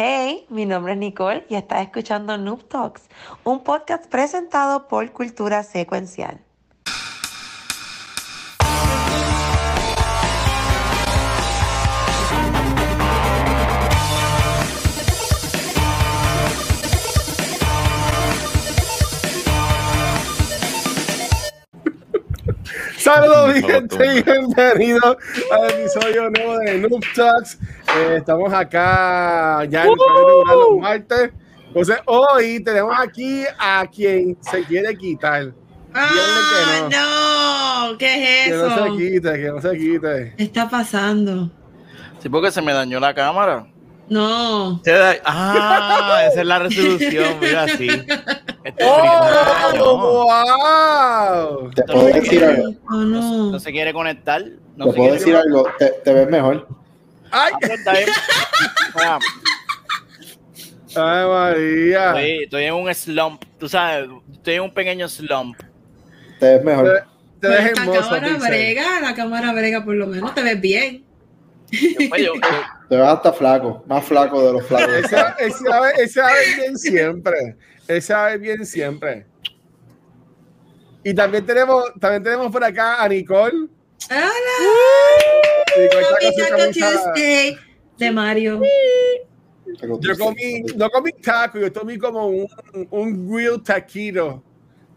Hey, mi nombre es Nicole y estás escuchando Noob Talks, un podcast presentado por Cultura Secuencial. Saludos, mi gente, y bienvenidos al episodio nuevo de Noob Talks. Eh, estamos acá ya en el uh martes. Entonces, hoy tenemos aquí a quien se quiere quitar. ¡Ah, no. no! ¿Qué es eso? Que no se quite, que no se quite. ¿Qué está pasando? Sí, porque se me dañó la cámara. No. Ah, esa es la resolución, mira, así. Este ¡Oh, wow! ¿Te puedo decir algo? Oh, no. no. se quiere conectar. No ¿Te puedo decir algo? ¿Te, ¿Te, ves mejor? ¡Ay! Ah, ¡Ay, María! estoy, estoy, en un slump, tú sabes, estoy en un pequeño slump. Te ves mejor. Te, te ves la cámara brega, la cámara brega por lo menos, te ves bien. Después yo- yo- Te ves hasta flaco, más flaco de los flacos. Ese, ese, va a ver- ese va a ver bien siempre. Ese va a ver bien siempre. Y también tenemos, también tenemos por acá a Nicole. ¡Hola! Nicole Taco Tuesday de Mario. Yo comí, no comí taco, yo comí como un, un grill taquito.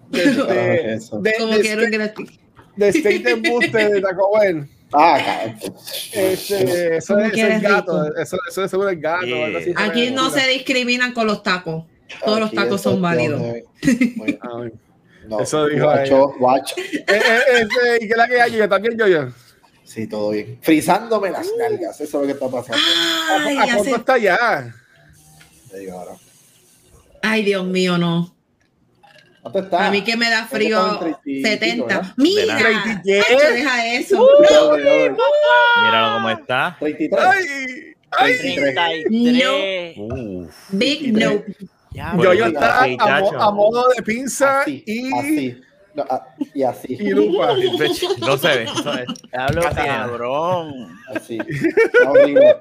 De, de, Ah, eso. de, Como de que era gratis. de steak de embuste de Taco Bell. Ah. Este, eso, es, eso es gato, eso, eso es seguro el gato. Así. Aquí no se discriminan con los tacos. Todos los Aquí tacos esto son válidos. No, Eso dijo guacho, guacho. eh, eh, este, ¿Y qué es la que hay? Yo también, yo, yo. Sí, todo bien. Frizándome las nalgas, eso es lo que está pasando. Ay, ¿A cuánto está ya? Te digo ahora. Ay, Dios mío, no. ¿Cuánto está? A mí que me da frío Estamos en treinta y pico, 70. ¿verdad? Mira, deja eso. Oye, Míralo cómo está. 33. ¡Ay! ¡Ay! 33. Uf. Big no. Ya, Yo, yo Ey, a, a modo de pinza Así, y, así. No, ah, y así. y lupa. No se ve. no se ve. Hablo cabrón. Así. Está horrible.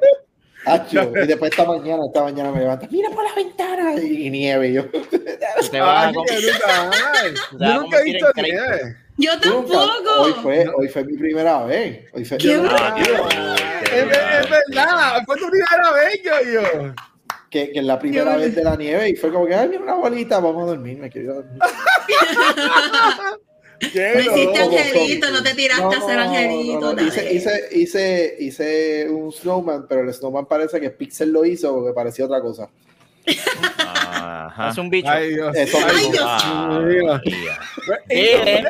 Acho, y después esta mañana, esta mañana me levanta, mira por la ventana y, y nieve. Y yo, Te Ay, Yo nunca he visto nieve. Yo nunca. Hoy tampoco. fue, hoy fue mi primera vez. Hoy fue, Qué Ah, tío. Es, es verdad. Fue tu primera vez, yo, yo. Que, que es la primera vez de la nieve y fue como que, ay, mira una bolita, vamos a dormir, me quiero dormir. Qué No hiciste loco. angelito, no te tiraste a hacer angelito. no, no. Hice, hice, hice, hice un snowman, pero el snowman parece que Pixel lo hizo porque parecía otra cosa. Ajá. Es un bicho. Ay, Dios. Eso Ay. Dios. Ah. Eh,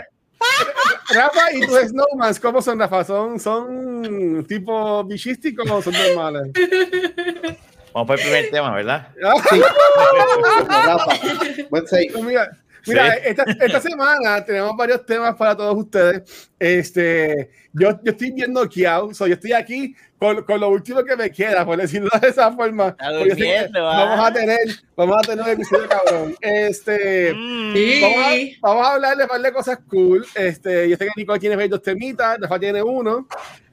Rafa, ¿y tus snowmans cómo son, Rafa? ¿Son, son tipo bichísticos o son normales? Vamos por el primer tema, ¿verdad? Sí. Buen save. Pues Mira, mira Sí. esta, esta semana tenemos varios temas para todos ustedes. Este, yo, yo estoy viendo Kiao, so yo estoy aquí con, con lo último que me queda, por decirlo de esa forma. Durmiendo, vamos a tener, vamos a tener un episodio cabrón. Este, mm, Sí. vamos, a, vamos a hablar de un par de cosas cool. Este, yo sé que Nicole tiene dos temitas, Rafa tiene uno.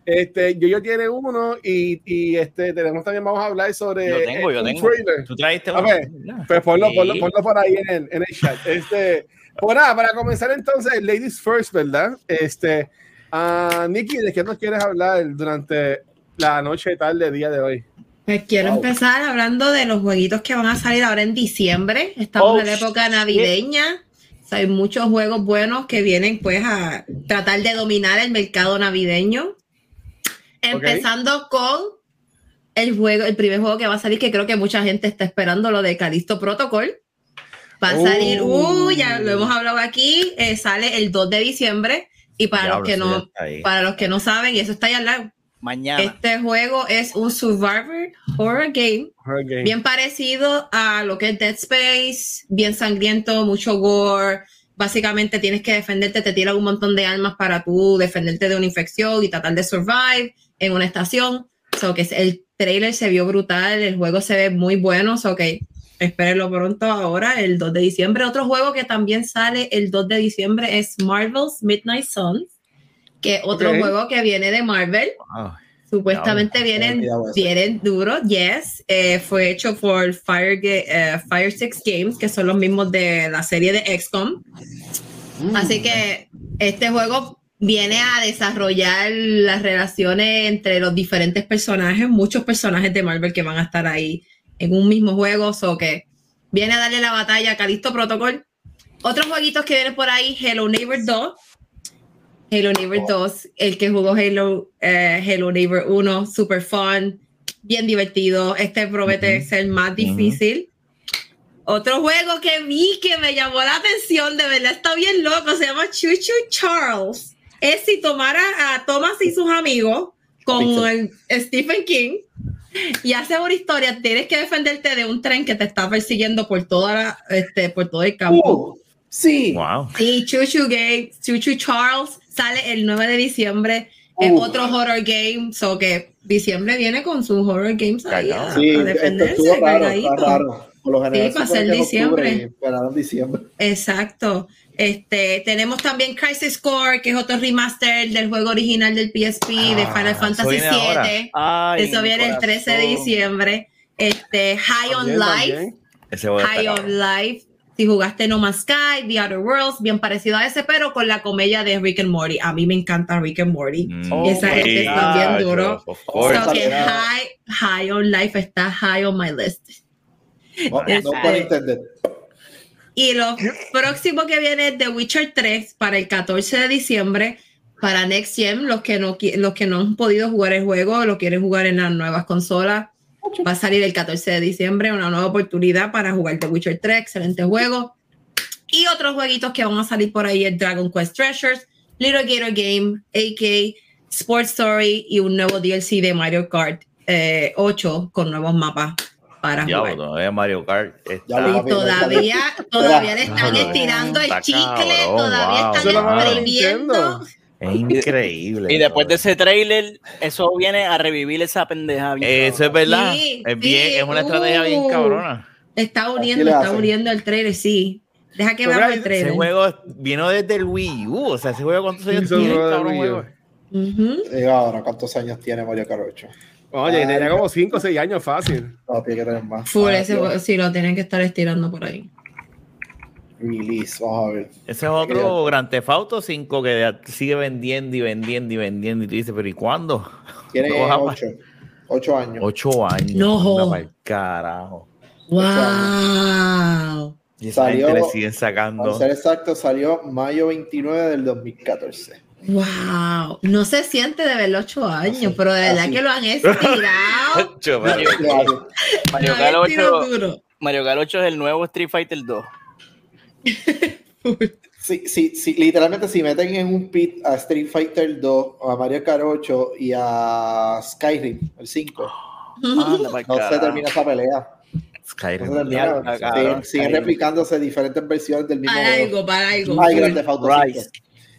Este, yo, yo tiene uno y, y este, tenemos también, vamos a hablar sobre Yo tengo, yo un tengo. trailer. Tú traiste uno. ¿verdad? Pues ponlo, Sí. ponlo, ponlo por ahí en el, en el chat. Este, pues nada, para comenzar entonces, ladies first, ¿verdad? Este, ah, Nikki, ¿de qué nos quieres hablar durante la noche, tarde, día de hoy? Pues quiero Wow. empezar hablando de los jueguitos que van a salir ahora en diciembre. Estamos Oh, en la época navideña. O sea, hay muchos juegos buenos que vienen pues a tratar de dominar el mercado navideño. Empezando con el juego, el primer juego que va a salir, que creo que mucha gente está esperando, lo de Calisto Protocol. Va a salir, uh, ya lo hemos hablado aquí, eh, sale el 2 de diciembre. Y para Diablo, los que no, para los que no saben, y eso está ahí al lado, Mañana. este juego es un survivor horror game. bien parecido a lo que es Dead Space, bien sangriento, mucho gore. Básicamente tienes que defenderte, te tiran un montón de armas para tú defenderte de una infección y tratar de survive en una estación. So que el trailer se vio brutal, el juego se ve muy bueno, so que espérenlo pronto ahora, el 2 de diciembre. Otro juego que también sale el 2 de diciembre es Marvel's Midnight Suns, que otro juego que viene de Marvel. Wow. Supuestamente vienen, Olvidado eso. vienen duros, yes. Eh, fue hecho por Fire, eh, Fire Six Games, que son los mismos de la serie de XCOM. Mm. Así que este juego viene a desarrollar las relaciones entre los diferentes personajes, muchos personajes de Marvel que van a estar ahí en un mismo juego, o que viene a darle la batalla a Calisto Protocol. Otros jueguitos que vienen por ahí, Hello Neighbor 2. Halo Neighbor Oh. 2, el que jugó Halo, eh, Halo Neighbor 1, super fun, bien divertido. Este promete ser más difícil. Otro juego que vi que me llamó la atención, de verdad está bien loco, se llama Chuchu Charles. Es si tomara a Thomas y sus amigos con el Stephen King y hace una historia, tienes que defenderte de un tren que te está persiguiendo por toda la, este, por todo el campo. Uh, sí. Wow. Sí, Chuchu Game, Chuchu Charles sale el 9 de diciembre. Es Uh. otro horror game, so que diciembre viene con sus horror games ahí a, Cargado. Sí, a defenderse, raro, cargadito. está raro. Por lo general, Sí, para octubre diciembre. y esperaron diciembre. Exacto. Este, tenemos también Crisis Core, que es otro remaster del juego original del PSP de Ah, Final Fantasy. VII. Ay, Eso viene el 13 de diciembre. Este, High on Life. Ese High of Life. Si jugaste No Man's Sky, The Outer Worlds, bien parecido a ese, pero con la comedia de Rick and Morty. A mí me encanta Rick and Morty. Mm, Oh Esa está bien duro. So que high, high on Life está high on my list. No, no por entender. Y lo próximo que viene es The Witcher 3 para el 14 de diciembre para Next Gen. Los que no, los que no han podido jugar el juego, lo quieren jugar en las nuevas consolas. Va a salir el 14 de diciembre, una nueva oportunidad para jugar The Witcher 3, excelente juego. Y otros jueguitos que van a salir por ahí es Dragon Quest Treasures, Little Gator Game, AK, Sports Story y un nuevo DLC de Mario Kart eh, 8 con nuevos mapas para jugar. todavía Mario Kart está. Y todavía, todavía le están estirando el chicle, cabrón, todavía wow. Están exprimiendo. Es increíble. Y después de ese trailer, eso viene a revivir esa pendeja. bien Eso es verdad. Sí, es, bien, sí, es una estrategia bien uh. cabrona. Está uniendo, está uniendo el trailer, sí. Deja que veamos el Ese trailer. juego vino desde el Wii U. O sea, ese juego, ¿cuántos años Ese tiene? cabrón? Ujú. Y ahora, ¿cuántos años tiene Mario Kart 8? Oye, Ay, tenía como 5 o 6 años fácil. No, tiene que tener más. Full, Ah, ese sí, lo tienen que estar estirando por ahí. Release, vamos a ver. Ese es otro Grand Theft Auto 5 que sigue vendiendo y vendiendo y vendiendo. Y tú dices, ¿pero y cuándo? Tiene No, jamás. 8. 8 años. Ocho años. No. anda pa'l carajo. ¡Wow! Y esa Salió- gente le siguen Para sacando. ser exacto, salió mayo 29 del 2014. ¡Wow! No se siente de ver los ocho años, Así, pero de verdad así. que lo han estirado. Mario. Mario Lo Kart han estirado 8, duro. Mario Kart 8 es el nuevo Street Fighter 2. Sí, sí, sí, literalmente si meten en un pit a Street Fighter 2, a Mario Kart 8 y a Skyrim, el 5, Anda pa'l no se termina esa pelea. Skyrim. No se termina. Siguen Skyrim. replicándose diferentes versiones del mismo Para juego. algo, para algo. Ay, full.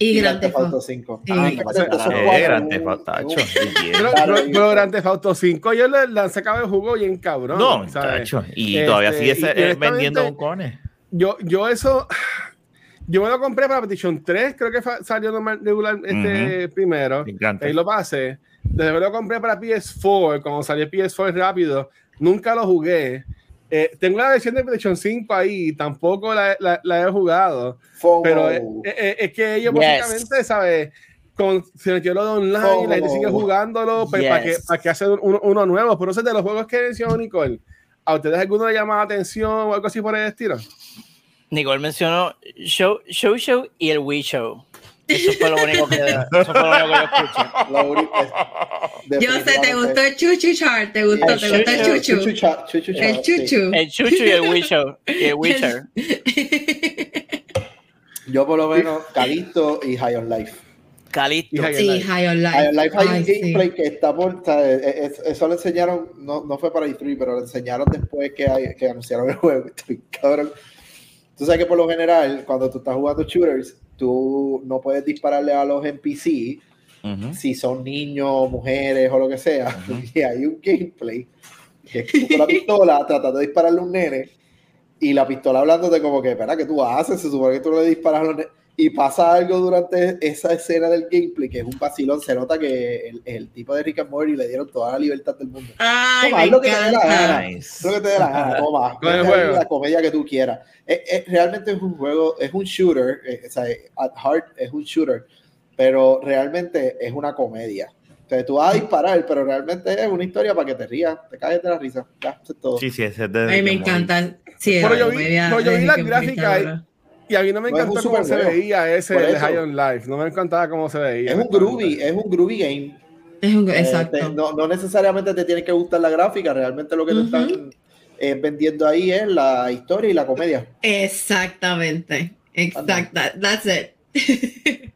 Grand Theft Auto 5. Rise. Y Grand Grand Theft Theft Auto Auto. 5. Sí. Ah, Eh, Grand Theft un- Auto, un- bien. Pero, y- Grand Theft Auto 5 yo le, le han sacado el jugo bien cabrón. No, ¿sabes? tacho. Y Este, todavía sigue y- se- y eh, vendiendo concones. Yo, yo eso, yo me lo compré para PlayStation 3, creo que salió normal, regular este primero. Me encanta. Ahí lo pasé. Después lo compré para PS4, cuando salió el PS4 rápido. Nunca lo jugué. Eh, tengo la versión de PlayStation 5 ahí, tampoco la, la- la he jugado. FOMO. Pero es, es- es que ellos Yes. básicamente, ¿sabes? Con, se metió lo de online y la gente sigue jugándolo, pues, ¿para qué Yes. para qué hacer uno, uno nuevo? Pero eso es de los juegos que mencionó Nicole. ¿A ustedes alguno le llama la atención o algo así por el estilo? Nicole mencionó Show, show Show y el Wii Show. Eso fue lo único que, eso fue lo único que yo escuché. Lo único es- Yo sé, te gustó el chuchu chart, te gustó, El te gustó el chuchu, chuchu. Chuchu cha- chuchu cha- El sí. chuchu. El Chuchu y el. Y el Witcher. Yo por lo menos, Calixto y High on Life. Calisto. Y High- Sí, High on Life. High on Life hay Ay, un sí. gameplay que está por. eh, eso lo enseñaron, no, no fue para E3, pero lo enseñaron después que, hay- que anunciaron el juego. Estoy cabrón. Tú sabes que por lo general, cuando tú estás jugando shooters, tú no puedes dispararle a los NPC Ujú. si son niños, mujeres o lo que sea. Y hay un gameplay que es con la pistola tratando de dispararle a un nene y la pistola hablándote como que, espera, ¿qué tú haces? Se supone que tú no le disparas a los nenes. Y pasa algo durante esa escena del gameplay que es un vacilón. Se nota que el, el tipo de Rick and Morty le dieron toda la libertad del mundo. Ay, Toma, haz lo que te dé la gana. Lo que te dé la gana. Toma, Con el juego. la comedia que tú quieras. Es- es- realmente es un juego, es un shooter. eh, o sea, at heart es un shooter, pero realmente es una comedia. O sea, tú vas a disparar, pero realmente es una historia para que te rías, te caes de la risa. Ya, eso es todo. Sí, sí, ese es de Ay, me encanta. Sí, Pero yo vi- pero yo vi las gráficas y- a mí no me No, encantó cómo se veía ese eso. High on Life. No me encantaba cómo se veía. Es un groovy, es un groovy game. Es un- Eh, exacto. te- no, no necesariamente te tiene que gustar la gráfica, realmente lo que te están eh, vendiendo ahí es la historia y la comedia. Exactamente. Exacta. That's it.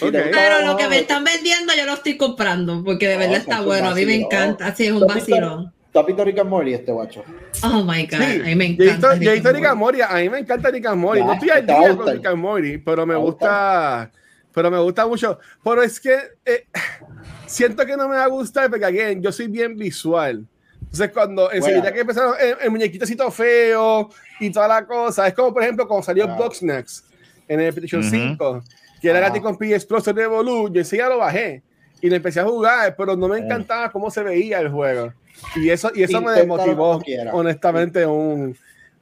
Pero lo que me están vendiendo yo lo estoy comprando porque de verdad está bueno. A mí me encanta. Sí, es un ¿Tú has visto- vacilón. ¿Tú has visto Rick and Morty este guacho? Oh my God. Sí, a mí me encanta. yo he visto Rick and Morty. A mí me encanta Rick and Morty. Ya, No estoy al día con. Rick and Morty, pero me gusta. Pero me gusta mucho. Pero es que eh, siento que no me va a gustar porque, again, yo soy bien visual. Entonces, cuando enseguida Bueno. que empezaron el, el muñequito así todo feo y toda la cosa, es como, por ejemplo, cuando salió Ah. Bugsnax en el PlayStation Ujú. 5, que era Ah. gratis con PS Plus de Evolu, yo enseguida lo bajé y le empecé a jugar, pero no me Eh. encantaba cómo se veía el juego. Y eso, y eso me desmotivó, honestamente, un...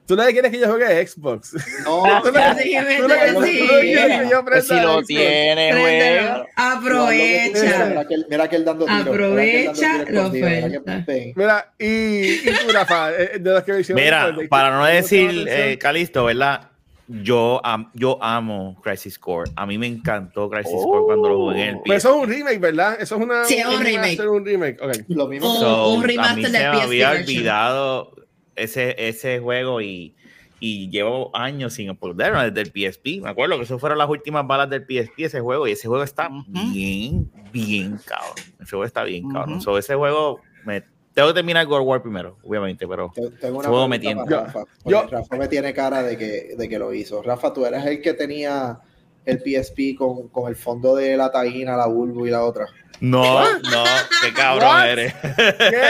¿Tú no quieres que yo juegue Xbox? No, ¿Tú no- quieres que yo Pues si lo Xbox? tiene, Préndelo. juega. Aprovecha. Mira que él, mira que él dando tiro. Aprovecha la oferta. Mira, y, y tú, Rafa, eh, de los que hicieron Mira, para no ¿cómo te llama decir, eh, Calisto, ¿verdad? Yo, am- yo amo Crisis Core. A mí me encantó Crisis Core cuando lo jugué en el Pero PS. eso es un remake, ¿verdad? Eso es una, Sí, es un remake. un remake. ok. Lo mismo Oh. So, un remaster a mí del se me PSP había olvidado ese, ese juego y, y llevo años sin poderlo desde el PSP. Me acuerdo que eso fueron las últimas balas del PSP, ese juego, y ese juego está Ujú. bien, bien cabrón. Ese juego está bien cabrón. Ujú. So, ese juego, me, tengo que terminar God War primero, obviamente, pero Te- Tengo una Juego pregunta me tiene. para Yo- Rafa. yo- porque Rafa me tiene cara de que, de que lo hizo. Rafa, tú eres el que tenía el PSP con, con el fondo de la taína, la bulbo y la otra. no, no, qué cabrón What? eres. ¿Qué?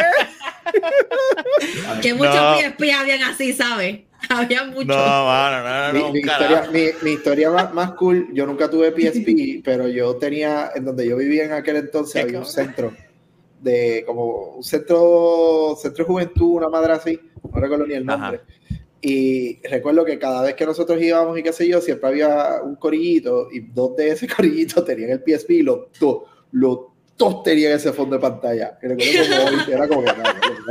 Que muchos No. PSP habían así, ¿sabes? Había muchos. No, mano, no, no, Mi, no, mi historia, mi, mi historia más, más cool, yo nunca tuve PSP, pero yo tenía, en donde yo vivía en aquel entonces, había un centro de como un centro, centro de juventud, una madre así, no recuerdo ni el nombre. Y recuerdo que cada vez que nosotros íbamos y qué sé yo, siempre había un corillito y dos de ese corillito tenían el PSP y los dos, los dos tenían ese fondo de pantalla. Y recuerdo como era como que, no,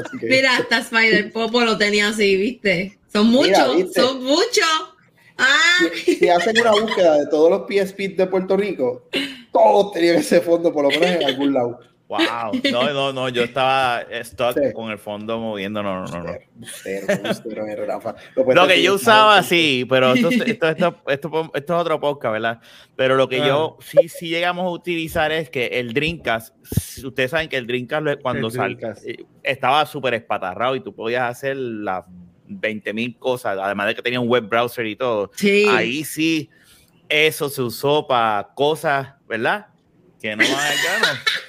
así que- Mira, hasta Spider Popo lo tenía así, ¿viste? Son muchos, ¿viste? son muchos. Ah, si, si hacen una búsqueda de todos los PSP de Puerto Rico, todos tenían ese fondo, por lo menos en algún lado. Wow, no, no, no, yo estaba stuck Sí. con el fondo moviendo, no, no, no. no. Bustero, bustero, era Rafa. Lo que yo usaba, sí, pero esto, esto, esto, esto, es otro podcast, ¿verdad? Pero lo que yo sí, sí llegamos a utilizar es que el Dreamcast, ustedes saben que el Dreamcast cuando El Dreamcast. eh, estaba súper espatarrado y tú podías hacer las 20 mil cosas, además de que tenía un web browser y todo. sí. Ahí sí, eso se usó para cosas, ¿verdad? Que no van al grano.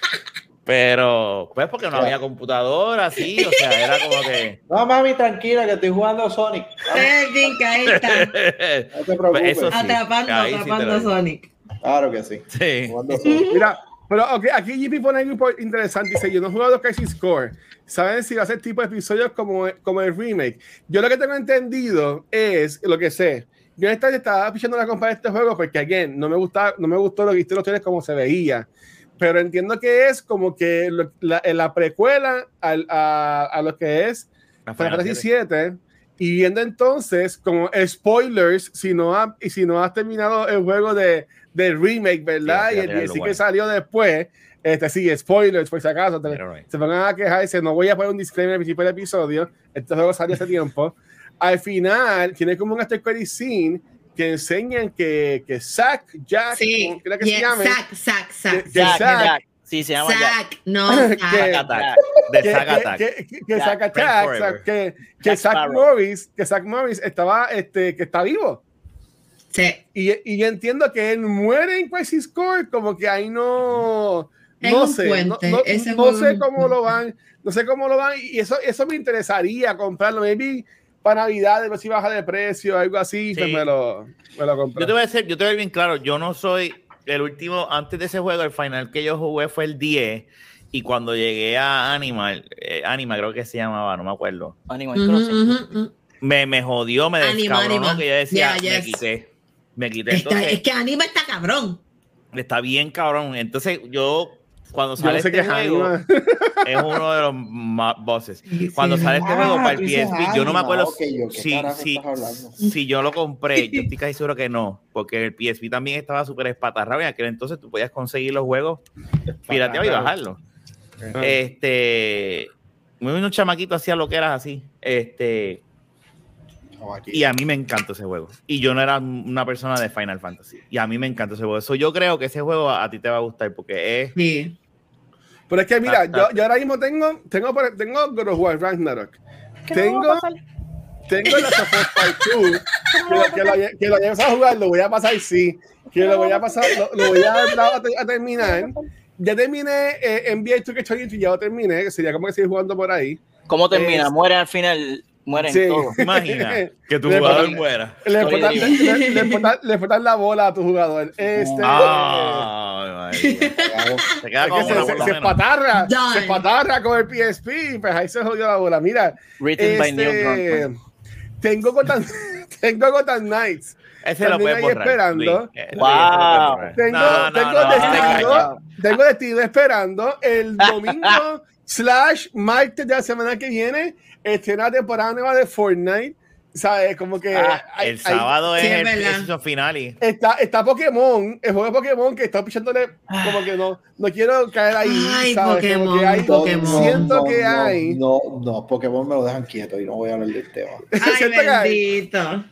Pero, pues porque no había computadora, sí, o sea, era como que... No, mami, tranquila, que estoy jugando Sonic. Eh, ahí está. No te preocupes. Sí. Atrapando, sí atrapando. Sonic. Claro que sí. Sí. Sonic. Mira, pero ok, aquí JP pone algo interesante. Dice: Yo no he jugado Crisis Core. ¿Saben si va a ser tipo de episodios como, como el remake? Yo lo que tengo entendido es lo que sé. Yo esta estaba pichando la compra de este juego porque, again, no me, gusta, no me gustó lo que hicieron ustedes como se veía. Pero entiendo que es como que lo- la, la precuela al- a, a lo que es Final Fantasy VII. Y viendo entonces como spoilers, si no, ha- y si no has terminado el juego de, del remake, ¿verdad? Sí, y el DLC que salió después, este sí, spoilers, por si acaso, te- right. se van a quejar y dicen, no voy a poner un disclaimer al principio del episodio, este juego salió hace tiempo. Al final, tiene como un after scene que enseñan que, que Zack, Jack, Sí. que Yeah, se llame, Zack, Zack, Zack. que Jack, Zack- Jack. Sí, se llama Jack. Zack, no, Que- Zack. Zack Attack. De Zack Attack. que- que- que Jack, Zack Attack. Zack- que, que Jack Zack. Morris, que Zack Morris estaba, este, que está vivo. Sí. Y, y entiendo que él muere en Crisis Core, como que ahí no, no sé, puente, no, no- no sé cómo lo van, no sé cómo lo van, y eso, eso me interesaría comprarlo, maybe para Navidad, de ver si baja de precio, algo así, pues Sí. me lo, me lo compré. Yo te voy a decir, yo te voy a ir bien claro, yo no soy el último, antes de ese juego, el final que yo jugué fue el 10 y cuando llegué a Animal, eh, Anima creo que se llamaba, no me acuerdo, Animal Crossing. me, me jodió, me descabronó que yo decía, Yeah, me quité, me quité. Está- Entonces, es que Anima está cabrón. está bien cabrón. Entonces yo, cuando sale no sé este juego, Anima. es uno de los más bosses. Cuando sí. sale este Ah, juego para el PSP, yo no me acuerdo ok, yo, ¿qué si, yo lo compré. Yo estoy casi seguro que no, porque el PSP también estaba súper espatarrado. En aquel entonces tú podías conseguir los juegos pirateados y bajarlos. Este, un chamaquito hacía lo que eras así. Este, y a mí me encantó ese juego. Y yo no era una persona de Final Fantasy. Y a mí me encantó ese juego. Eso yo creo que ese juego a, a ti te va a gustar porque es. Sí. Pero es que mira, Ah, yo, yo ahora mismo tengo, tengo, por- tengo God of War Ragnarok. Tengo, tengo la Part 2, que, lo- que, que lo hayas a jugar, lo voy a pasar, sí. Que lo voy a pasar, lo, lo voy a, a, a terminar. Ya terminé eh, NBA 2K22, ya lo terminé, que sería como que sigue jugando por ahí. ¿Cómo termina? Es- Muere al final, mueren Sí. todos. Imagina que tu Le jugador ponen- muera. Le libre. le, le faltan- le faltan la bola a tu jugador. Este, Ah, Ay, María. Cagado. Se queda con que una se, se, lo se se espatarra con el PSP, pues ahí se jodió la bola. Mira, Written by Neil este, tengo Gotham, tengo Gotham Knights. Ese lo También puedes borrar. esperando. Eh, Luis, Wow. Tengo, No, no, tengo no, destino, no. tengo destino esperando el domingo slash martes de la semana que viene estrena la temporada nueva de Fortnite. ¿Sabes? Como que Ah, hay- el hay- sábado es el season finale. está, está Pokémon, el juego de Pokémon que está pichándole como que no, no quiero caer ahí. Ay, ¿sabes? Como Pokémon, que hay- Pokémon. Siento que no, hay. No, no, Pokémon me lo dejan quieto y no voy a hablar del tema. Ay, Siento que hay. bendito.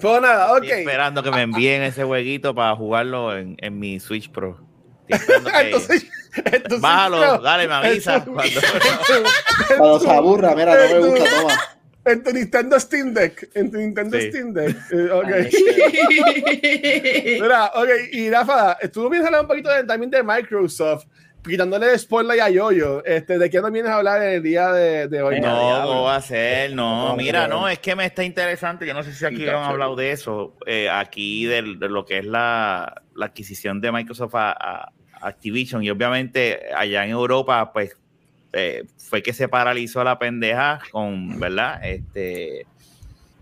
Pero nada, ok. estoy esperando que me envíen ese jueguito para jugarlo en, en mi Switch Pro. Entonces, entonces, Bájalo, pero- dale, me avisa. Cuando- Cuando se aburra, mira, no me gusta, toma. En tu Nintendo Steam Deck. En tu Nintendo Sí. Steam Deck. Eh, ok. Mira, ok, y Rafa, estuvo bien hablar un poquito de- también de Microsoft, quitándole spoiler a Yoyo. Este, ¿De qué nos vienes a hablar en el día de, de hoy? No. ¿cómo va a ser? No, No, mira, no, es que me está interesante. Yo no sé si aquí Sí, han hablado de eso, eh, aquí del- de, lo que es la, la adquisición de Microsoft a, a Activision. Y obviamente allá en Europa, pues eh, fue que se paralizó la pendeja con, ¿verdad? Este.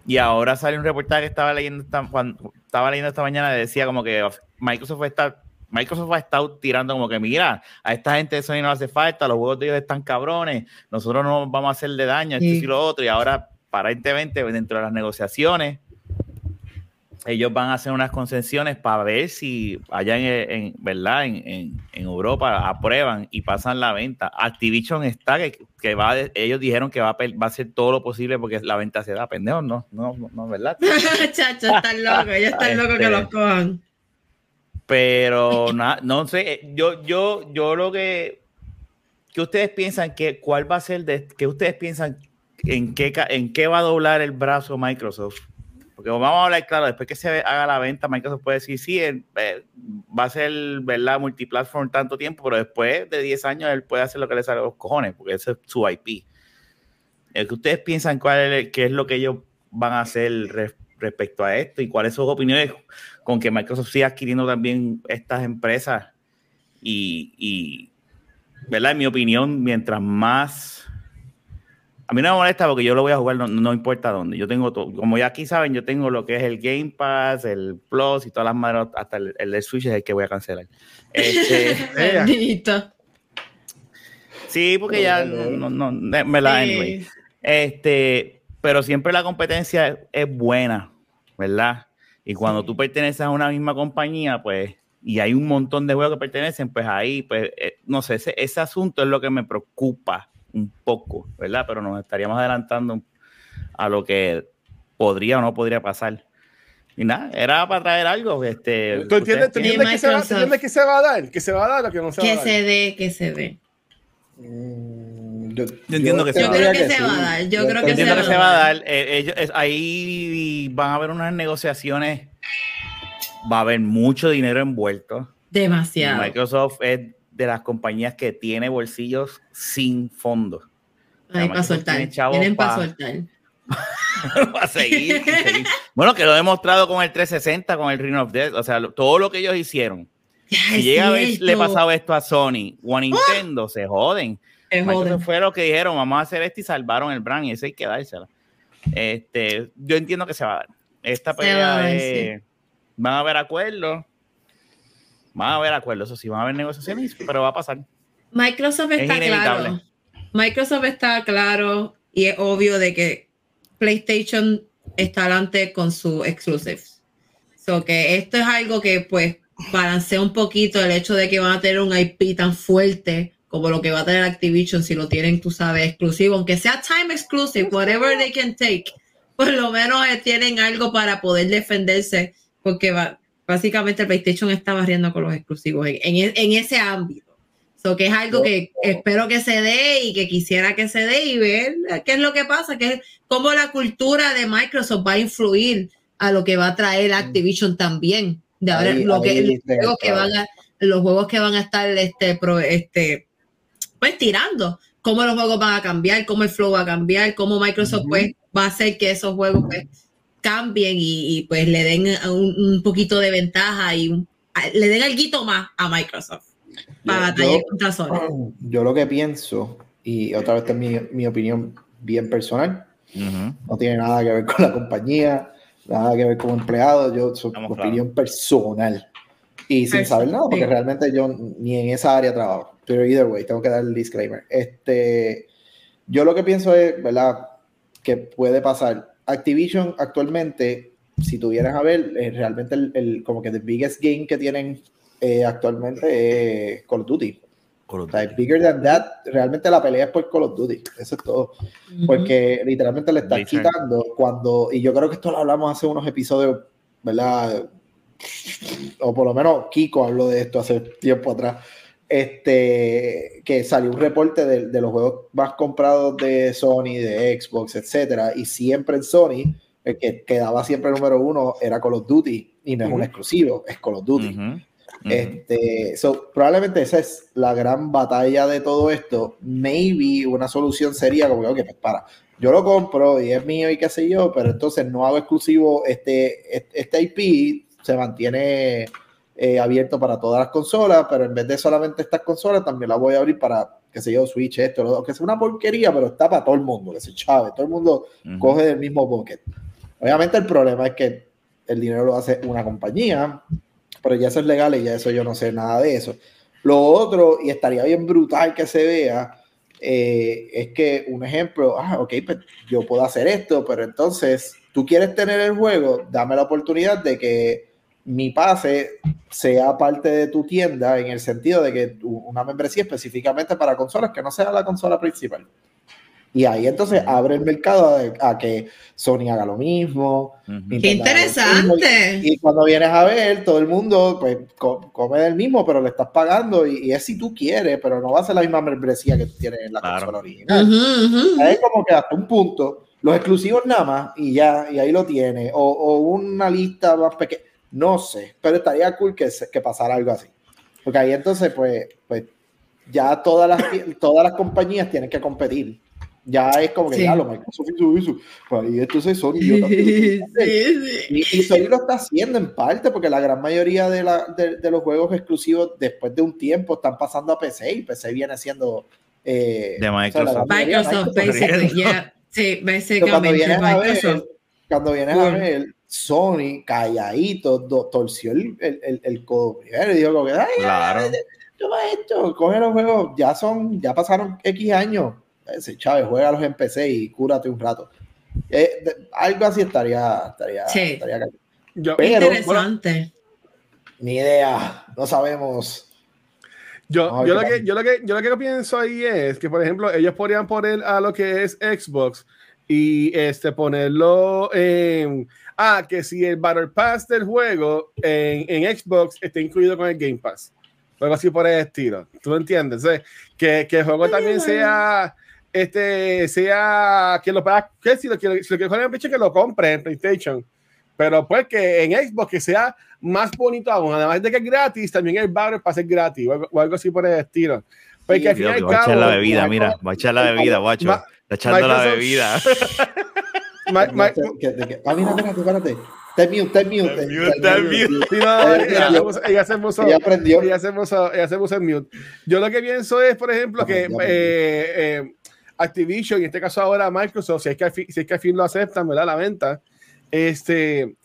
Y ahora sale un reportaje que estaba leyendo esta, cuando, estaba leyendo esta mañana decía como que Microsoft está Microsoft ha estado tirando como que mira, a esta gente de Sony no hace falta, los juegos de ellos están cabrones, nosotros no vamos a hacerle daño, esto y lo otro, y ahora aparentemente dentro de las negociaciones ellos van a hacer unas concesiones para ver si allá en, en- verdad en, en- en Europa aprueban y pasan la venta. Activision está que, que va de- ellos dijeron que va a, va a hacer todo lo posible porque la venta se da, pendejo, no, no, no, no, ¿verdad? Chacho, están locos, ellos están locos que Este- los cojan. Pero na- no sé, yo, yo, yo lo que, que ustedes piensan que cuál va a ser de que ustedes piensan en qué, en qué va a doblar el brazo Microsoft. Porque vamos a hablar claro, después que se haga la venta, Microsoft puede decir, sí, él, eh, va a ser, ¿verdad? Multiplatform tanto tiempo, pero después de 10 años él puede hacer lo que le sale a los cojones, porque ese es su IP. Que ustedes piensan cuál es, qué es lo que ellos van a hacer re- respecto a esto y cuáles son sus opiniones con que Microsoft siga adquiriendo también estas empresas y, y, ¿verdad? En mi opinión, mientras más... A mí no me molesta porque yo lo voy a jugar, no, no importa dónde. Yo tengo todo, como ya aquí saben, yo tengo lo que es el Game Pass, el Plus y todas las madres, hasta el, el Switch es el que voy a cancelar. Este, Bendito. sí, porque ya no, no, no, me la anyway. Sí. Este, pero siempre la competencia es, buena, ¿verdad? Y cuando tú perteneces a una misma compañía, pues, y hay un montón de juegos que pertenecen, pues ahí, pues, eh, no sé, ese, ese asunto es lo que me preocupa un poco, ¿verdad? Pero nos estaríamos adelantando a lo que podría o no podría pasar. Y nada, era para traer algo. Este, ¿Tú entiendes, tú entiendes que se va, tú Microsoft. entiendes que se va a dar? ¿Que se va a dar o que no se va a Que dar? se dé, que se dé. Mm, Yo, entiendo que se va a creo dar. que se va a dar, yo creo que Entiendo se que va se a va a dar. dar. eh, ellos- es- ahí van a haber unas negociaciones. Va a haber mucho dinero envuelto. Demasiado. Microsoft es de las compañías que tiene bolsillos sin fondo. Ay, para soltar. Tienen para pa- soltar. va a seguir, Bueno, que lo he demostrado con el 360, con el Ring of Death, o sea, todo lo que ellos hicieron. si llega a ver, le pasaba esto a Sony o a Nintendo, se joden. Eso fue lo que dijeron, vamos a hacer esto y salvaron el brand y ese hay que dársela. Este, yo entiendo que se va a dar. Esta pelea es, van a haber acuerdos, van a haber acuerdos, eso sí, van a haber negociaciones, pero va a pasar. Microsoft está claro. Microsoft está claro y es obvio de que PlayStation está adelante con su exclusives. So que esto es algo que pues balancea un poquito el hecho de que van a tener un IP tan fuerte como lo que va a tener Activision si lo tienen, tú sabes, exclusivo, aunque sea time exclusive, whatever they can take, por lo menos eh, tienen algo para poder defenderse, porque básicamente PlayStation está barriendo con los exclusivos en, en ese ámbito. Que es algo que espero que se dé y que quisiera que se dé y ver qué es lo que pasa, que es cómo la cultura de Microsoft va a influir a lo que va a traer Activision también. De lo que, los, juegos que van a, los juegos que van a estar este, este, pues tirando, cómo los juegos van a cambiar, cómo el flow va a cambiar, cómo Microsoft pues va a hacer que esos juegos pues, cambien y, pues le den un, poquito de ventaja y le den algo más a Microsoft yo, lo que pienso, y otra vez es mi, mi opinión bien personal, no tiene nada que ver con la compañía, nada que ver como empleado, yo soy opinión personal. Y sin saber nada, porque realmente yo ni en esa área trabajo. Pero either way, tengo que dar el disclaimer. Este, yo lo que pienso es, ¿verdad? Que puede pasar. Activision actualmente, si tuvieras a ver, es realmente el, el, como que the biggest game que tienen eh, actualmente es Call of Duty. bigger than that, realmente la pelea es por Call of Duty, eso es todo. Porque literalmente le están quitando cuando, y yo creo que esto lo hablamos hace unos episodios, ¿verdad? O por lo menos Kiko habló de esto hace tiempo atrás. Este, que salió un reporte de, de los juegos más comprados de Sony, de Xbox, etcétera, y siempre en Sony, el que quedaba siempre número uno era Call of Duty, y no es un exclusivo, es Call of Duty. Este, probablemente esa es la gran batalla de todo esto. Maybe una solución sería como que, ok, pues para, yo lo compro y es mío y qué sé yo, pero entonces no hago exclusivo este, este IP, se mantiene eh, abierto para todas las consolas, pero en vez de solamente estas consolas, también la voy a abrir para, qué sé yo, Switch, esto, lo, que es una porquería, pero está para todo el mundo, que se chave, todo el mundo coge del mismo bucket. Obviamente el problema es que el dinero lo hace una compañía, pero ya eso es legal y ya eso yo no sé nada de eso. Lo otro, y estaría bien brutal que se vea, eh, es que un ejemplo, ah, ok, pues yo puedo hacer esto, pero entonces tú quieres tener el juego, dame la oportunidad de que mi pase sea parte de tu tienda en el sentido de que una membresía específicamente para consolas que no sea la consola principal. Y ahí entonces abre el mercado a, que Sony haga lo mismo. ¡Qué interesante! Y, cuando vienes a ver, todo el mundo pues, come del mismo, pero le estás pagando y, es si tú quieres, pero no va a ser la misma membresía que tú tienes en la consola original. Es como que hasta un punto, los exclusivos nada más y ya, y ahí lo tienes. O, una lista más pequeña. No sé, pero estaría cool que, que pasara algo así. Porque ahí entonces, pues, pues ya todas las, todas las compañías tienen que competir ya es como que ya lo Microsoft hizo eso. Pues ahí entonces Sony. Yo sí, sí, y, Sony lo está haciendo en parte porque la gran mayoría de, la, de, los juegos exclusivos después de un tiempo están pasando a PC y PC viene siendo eh, de Microsoft. Microsoft, basically, yeah. Sí, básicamente cuando vienes Microsoft. A ver, cuando vienes a ver, Sony calladito torció el, el, el, codo primero y dijo como que, ay, claro. toma esto, coge los juegos, ya son, ya pasaron X años ese Chávez, juega los en PC y cúrate un rato. Eh, algo así estaría, estaría, sí. interesante. ni idea, no sabemos. Yo, yo, lo que, yo, lo que, yo lo que pienso ahí es que, por ejemplo, ellos podrían poner a lo que es Xbox y este, ponerlo en. Ah, que si el Battle Pass del juego en, en Xbox está incluido con el Game Pass. Algo así por el estilo. ¿Tú lo entiendes? Que, que el juego también sea este, sea que lo pueda, que si lo si lo quiere jugar en que lo compre en PlayStation. Pero pues que en Xbox que sea más bonito aún, además de que es gratis, también el barrio para ser gratis o algo, así por el estilo. Porque al final va a echar la bebida, mira, va a echar la bebida, guacho. Está echando la bebida. Ma- ma- Que- que- que- Ah, mira, espérate, espérate. Está mute, está. Sí, no, Ella ella, aprendió. se puso- ella se puso, Ella aprendió. ella se puso- ella se puso en mute. Yo lo que pienso es, por ejemplo, que Aprendió, eh, eh, Activision, y en este caso ahora Microsoft, si es que al fin, si es que al fin lo aceptan, ¿verdad? La venta, este,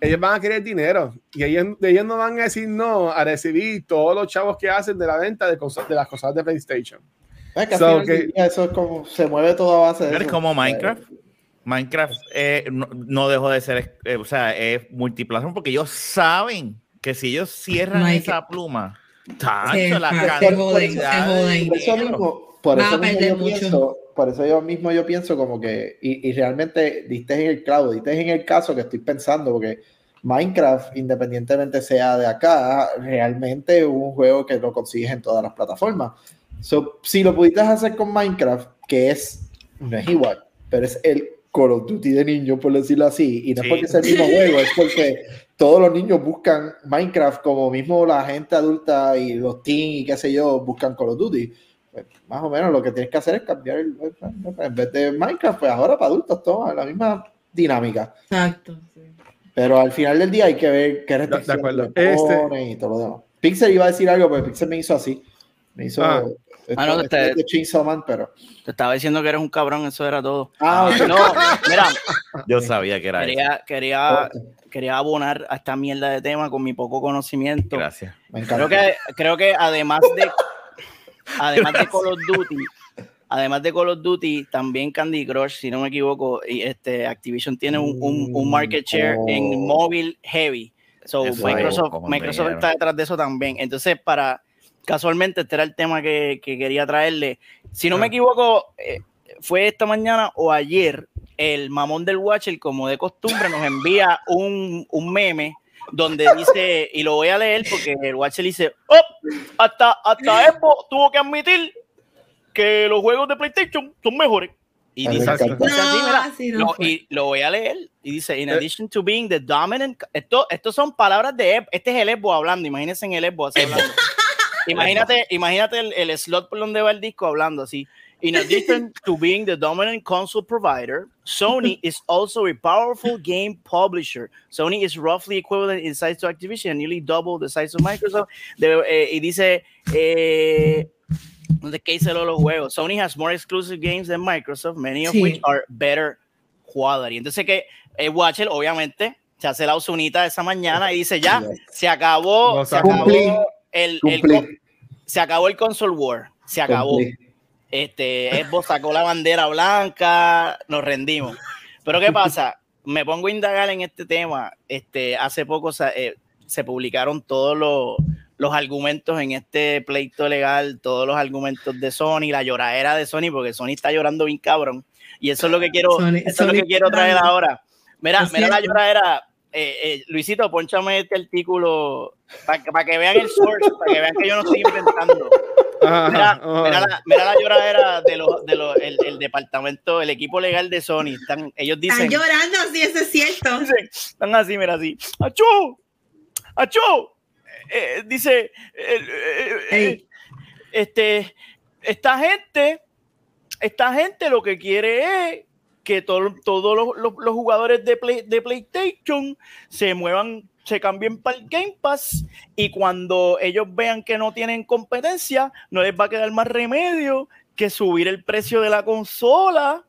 ellos van a querer dinero y ellos, ellos no van a decir no a recibir todos los chavos que hacen de la venta de, cosas, de las cosas de PlayStation. Es que So, que- eso es como, se mueve todo a base de Es eso. como Minecraft. Minecraft eh, no, no dejó de ser, eh, o sea, es multiplataforma porque ellos saben que si ellos cierran Mike. esa pluma, tacho, la. Por eso mismo, yo mucho. pienso, por eso yo mismo yo pienso como que, y, y realmente diste en el clavo, diste en el caso que estoy pensando, porque Minecraft, independientemente sea de acá, realmente es un juego que lo consigues en todas las plataformas. So, si lo pudiste hacer con Minecraft, que es, no es igual, pero es el Call of Duty de niños, por decirlo así, y no Sí. es porque sea el mismo juego, es porque todos los niños buscan Minecraft como mismo la gente adulta y los teens y qué sé yo, buscan Call of Duty. Pues, más o menos lo que tienes que hacer es cambiar el, en vez de Minecraft, pues ahora para adultos toma la misma dinámica. Exacto. sí. Pero al final del día hay que ver qué restricciones acuerdo. le Este- y todo lo demás. Pixel iba a decir algo, pero Pixel me hizo así. Me hizo Ah. Esto, Ah, no, esto te- es de Chainsaw Man, pero. Te estaba diciendo que eres un cabrón, eso era todo. Ah, ok. No, mira, Yo sabía que era eso. quería, quería, quería abonar a esta mierda de tema con mi poco conocimiento. Gracias. me encanta. Creo que, creo que además de además de Call of Duty, además de Call of Duty, también Candy Crush, si no me equivoco, y este Activision tiene un, un, un market share Oh. en móvil heavy. So Eso Microsoft, Microsoft está detrás de eso también. Entonces, para casualmente, este era el tema que, que quería traerle. Si no me Ah. equivoco, eh, fue esta mañana o ayer, el mamón del Watcher, como de costumbre, nos envía un, un meme donde dice, y lo voy a leer porque el Watcher dice, oh, hasta, hasta Xbox tuvo que admitir que los juegos de PlayStation son mejores. Y A mí me dice, dice así, No, mira, así no lo, y lo voy a leer y dice, in Eh. addition to being the dominant, esto, esto son palabras de Eb- este es el Evo hablando, imagínense en el Evo así hablando. Imagínate, imagínate el, el slot por donde va el disco hablando así. In addition to being the dominant console provider, Sony is also a powerful game publisher. Sony is roughly equivalent in size to Activision, nearly double the size of Microsoft. De- eh, y dice, eh, ¿dónde que dice lo de los juegos? Sony has more exclusive games than Microsoft, many of Sí. which are better quality. Entonces que el Watcher, obviamente, se hace la usunita esa mañana y dice, ya, se acabó, No se se acabó. El, se acabó el console war, se acabó. Este, Xbox sacó la bandera blanca, nos rendimos. Pero ¿qué pasa? Me pongo a indagar en este tema. Este, hace poco se, eh, se publicaron todos los, los argumentos en este pleito legal, todos los argumentos de Sony, la lloradera de Sony, porque Sony está llorando bien cabrón. Y eso es lo que quiero, Sony- eso es lo que quiero traer ahora. Mira, mira la lloradera. Eh, eh, Luisito, ponchame este artículo para que, vean el source, para que vean que yo no estoy inventando. Mira, mira la, mira la lloradera de los, de los, el, el departamento, el equipo legal de Sony. Están, ellos Están dicen, llorando, sí, eso es cierto. dicen, están así, mira así. ¡Achú! ¡Achú! Eh, dice, eh, eh, eh, este, esta gente, esta gente lo que quiere es que todo- todos los, los- los jugadores de, Play- de PlayStation se muevan, se cambien para el Game Pass y cuando ellos vean que no tienen competencia, no les va a quedar más remedio que subir el precio de la consola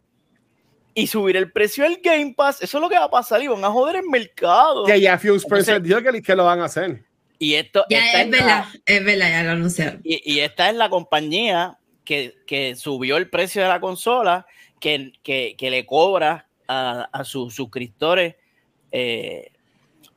y subir el precio del Game Pass. Eso es lo que va a pasar y van a joder el mercado. Que ya Fuse Entonces- dijo que, que lo van a hacer. Y esto Ya esta es la- verdad, es verdad, ya lo anunciaron. y, y esta es la compañía que, que subió el precio de la consola, que, que, que le cobra a, a sus suscriptores eh,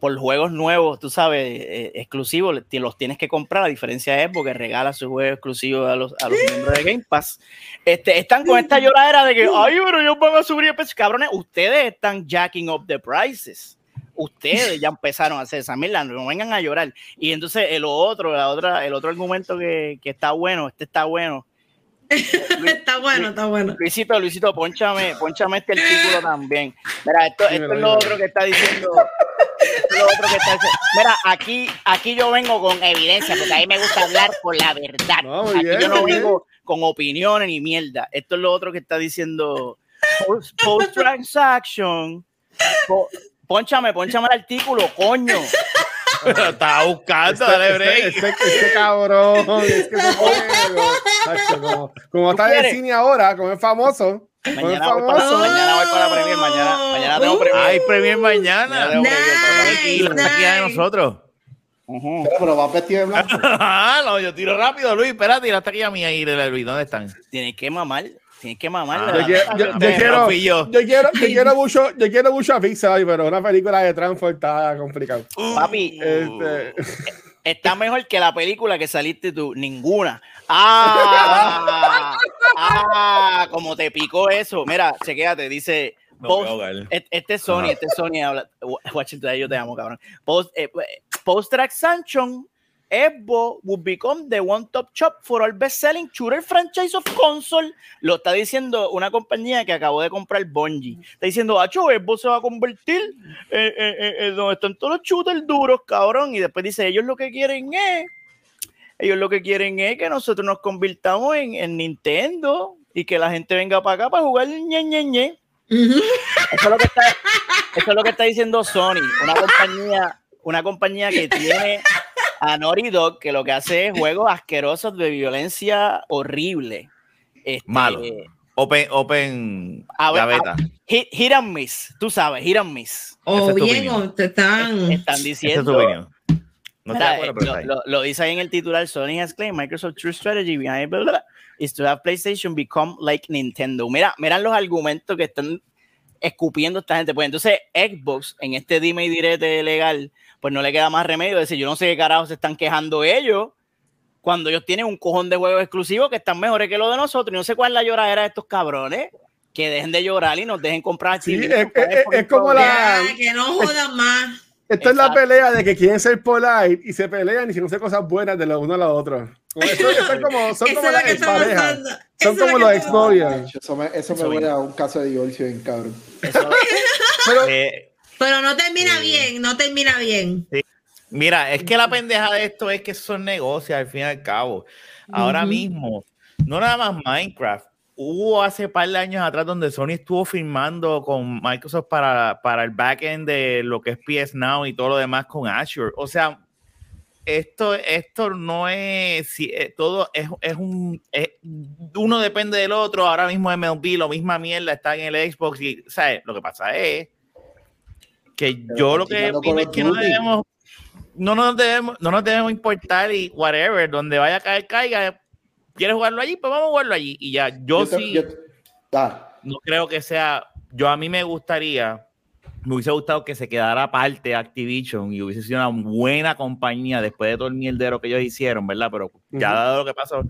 por juegos nuevos, tú sabes, eh, exclusivos, los tienes que comprar, a diferencia de Xbox, que regala sus juegos exclusivos a los, a los miembros de Game Pass. Este, están con esta lloradera de que, ay, pero ellos van a subir el precio. Cabrones, ustedes están jacking up the prices. Ustedes ya empezaron a hacer esa mierda, no vengan a llorar. Y entonces el otro, la otra, el otro argumento que, que está bueno, este está bueno. Está bueno, está bueno. Luisito, Luisito, ponchame, ponchame este artículo también. Mira, esto, esto es lo otro que está diciendo. esto es lo otro que está diciendo. Mira, aquí, aquí yo vengo con evidencia, porque a mí me gusta hablar por la verdad. No, aquí bien, yo no bien. vengo con opiniones ni mierda. Esto es lo otro que está diciendo Post, post transaction. Po, ponchame, ponchame el artículo, coño. Estaba buscando, dale break. Este, este, este cabrón, es que. Como, como está en el cine ahora, como es famoso. Mañana voy, para, famoso. mañana voy para Premier, mañana, mañana tengo Premier. Hay premier mañana. Mañana tengo Premier, Y la taquilla de nosotros. Ujú. Pero, pero va vestido de blanco. Ah, no, yo tiro rápido, Luis. Espérate, y la taquilla mía ahí de Luis. ¿Dónde están? Tienes que mamar, tienes que mamar. Ah, Yo la- quiero, yo, quiero, yo. quiero, yo quiero mucho, yo quiero mucho a Pixar, pero una película de Transform está complicado. Papi, Este, está mejor que la película que saliste tú. Ninguna. Ah, ah, como te picó eso. Mira, chequéate, dice. No, post- et- este es Sony, este es Sony habla. It, yo te amo, cabrón. Post, eh, post transaction, Xbox would become the one top shop for all best-selling shooter franchise of console. Lo está diciendo una compañía que acabó de comprar Bungie. Está diciendo, Acho, Xbox se va a convertir en, en- en- en donde están todos los shooters duros, cabrón. Y después dice, ellos lo que quieren es, ellos lo que quieren es que nosotros nos convirtamos en, en Nintendo y que la gente venga para acá para jugar ñe, ñe, ñe. Eso es lo que está, eso es lo que está diciendo Sony, una compañía, una compañía que tiene a Naughty Dog, que lo que hace es juegos asquerosos de violencia horrible. Este, Malo. Open, open A ver, gaveta. Hit, hit and miss, tú sabes, hit and miss. O Esa es bien, opinión. o te están. Están Esa es tu diciendo. opinión. No Mira, acuerdo, eh, pero lo, ahí. lo- lo dice ahí en el titular, Sony has claimed Microsoft true strategy behind blah, blah, blah, is to have PlayStation become like Nintendo. Mira, miran los argumentos que están escupiendo esta gente. Pues entonces Xbox, en este dime y direte legal, pues no le queda más remedio de decir, yo no sé qué carajo se están quejando ellos cuando ellos tienen un cojón de juegos exclusivos que están mejores que los de nosotros. Y no sé cuál es la lloradera de estos cabrones. Que dejen de llorar y nos dejen comprar Sí, es- ¿cuál es- el es como la- Ya, que no jodan más. Esta es la pelea de que quieren ser polite y se pelean y se conocen cosas buenas de los uno a los otros. Como Eso, eso es como, son Eso como las exparejas. Son como los exnovios. Eso me, eso me huele a un caso de divorcio bien cabrón. Eso- Pero, Eh, Pero no termina Sí. bien, no termina bien. Mira, es que la pendeja de esto es que son negocios al fin y al cabo. Ahora mismo, no nada más Minecraft. Hubo hace par de años atrás donde Sony estuvo firmando con Microsoft para, para el backend de lo que es PS Now y todo lo demás con Azure. O sea, esto, esto no es si, eh, todo es, es un es- uno depende del otro. Ahora mismo MLB, lo misma mierda, está en el Xbox y ¿sabes? lo que pasa es que Pero yo lo que opino es que no debemos no nos debemos, no nos debemos importar y whatever, donde vaya a caer, caiga. ¿Quieres jugarlo allí? Pues vamos a jugarlo allí. Y ya, yo, sí yo- ah, no creo que sea. Yo a mí me gustaría, me hubiese gustado que se quedara aparte Activision y hubiese sido una buena compañía después de todo el mierdero que ellos hicieron, ¿verdad? Pero ya dado lo que pasó.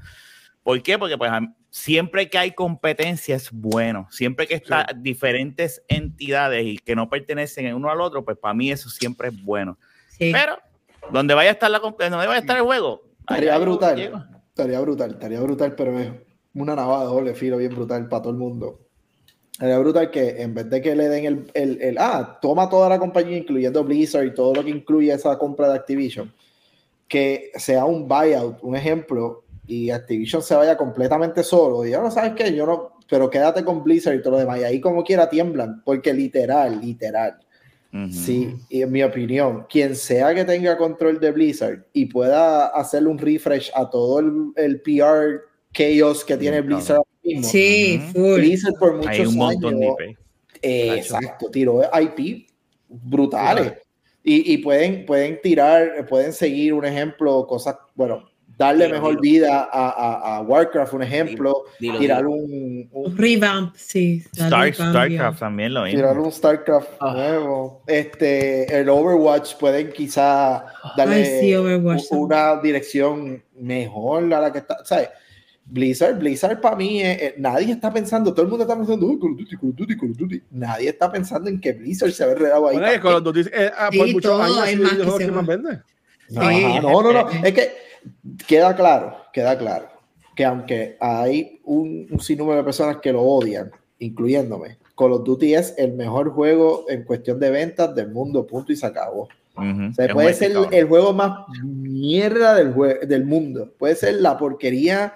¿Por qué? Porque pues siempre que hay competencia es bueno. Siempre que están diferentes entidades y que no pertenecen el uno al otro, pues para mí eso siempre es bueno. Sí. Pero donde vaya a estar la donde vaya a estar el juego. yo brutal. llego. Estaría brutal, estaría brutal, pero es una navada doble filo bien brutal para todo el mundo. Estaría brutal que en vez de que le den el, el, el- ah, toma toda la compañía, incluyendo Blizzard y todo lo que incluye esa compra de Activision, que sea un buyout, un ejemplo, y Activision se vaya completamente solo. Y ya no sabes qué, yo no, pero quédate con Blizzard y todo lo demás. Y ahí como quiera tiemblan, porque literal, literal, Sí, y en mi opinión, quien sea que tenga control de Blizzard y pueda hacerle un refresh a todo el, el PR chaos que tiene Sí, Blizzard ahora mismo. Sí, Ujú. full. Blizzard por muchos Hay un montón años, de IP. eh, exacto, tiró IP brutales. Y, y pueden, pueden tirar, pueden seguir un ejemplo, cosas, bueno, darle Dilo, mejor dilo. vida a, a- a Warcraft, un ejemplo, Dilo, tirar dilo. un, un- Un revamp, sí. Star. StarCraft también lo tirar mismo. un StarCraft Ah. nuevo. Este, el Overwatch pueden quizá darle Ay, sí, Overwatch una dirección mejor a la que está. ¿sabes? Blizzard, Blizzard para mí, eh, eh, nadie está pensando, todo el mundo está pensando, "Oh, Call of Duty, Call of Duty, Call of Duty". Nadie está pensando en que Blizzard se ve enredado ahí. bueno, es Call of Duty, eh, ah, por Sí, muchos todo años ha es sido más el que que va. más vende. Ajá, Sí. no, no, no. Es que queda claro, queda claro que aunque hay un, un sinnúmero de personas que lo odian, incluyéndome, Call of Duty es el mejor juego en cuestión de ventas del mundo, punto y se acabó. O sea, puede ser el juego más mierda del, del mundo. Puede ser la porquería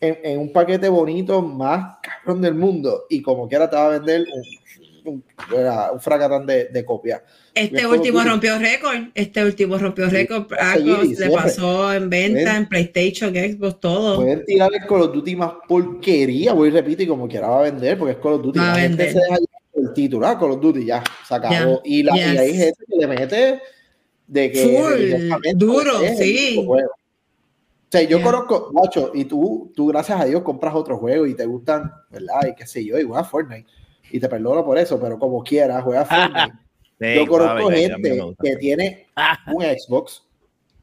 en, en un paquete bonito más cabrón del mundo y como quiera te va a vender un, era un fracatán de, de copia. Este Es último rompió récord. Este último rompió récord. a le pasó en venta, Ven. en PlayStation, Xbox, todo. Pueden tirar el Call of Duty más porquería, voy y repito, y como quiera va a vender, porque es Call of Duty. Va a vender. el título, ah, Call of Duty, ya, se acabó. Y, la, y yes. hay gente que le mete de que. Full, duro, es sí. juego. O sea, yo conozco, macho, y tú, tú, gracias a Dios, compras otros juegos y te gustan, ¿verdad? Y qué sé yo, y juegas Fortnite. Y te perdono por eso, pero como quieras, juegas Fortnite. Sí, Yo conozco gente gusta. que tiene un Xbox,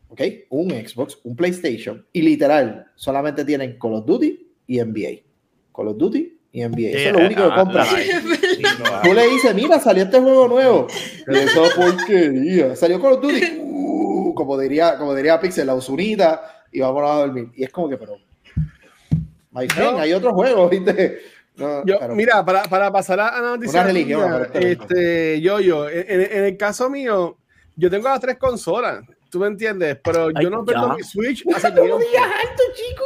¿ok? Un Xbox, un PlayStation, y literal, solamente tienen Call of Duty y NBA. Call of Duty y NBA. Eso Sí, es lo único que compran. sí, Tú le dices, mira, salió este juego nuevo. Eso porquería. Salió Call of Duty. Uh, como diría, como diría Pixel, la usunita y vámonos a dormir. Y es como que, pero. My friend, No. hay otros juegos, ¿viste? No, Yo, pero- mira, para, para pasar a la noticia, Una religión, mía, pero este, yo, yo, en, en- en el caso mío, yo tengo las tres consolas, tú me entiendes, pero Ay, yo no ya. mi Switch hace tiempo. alto, chico,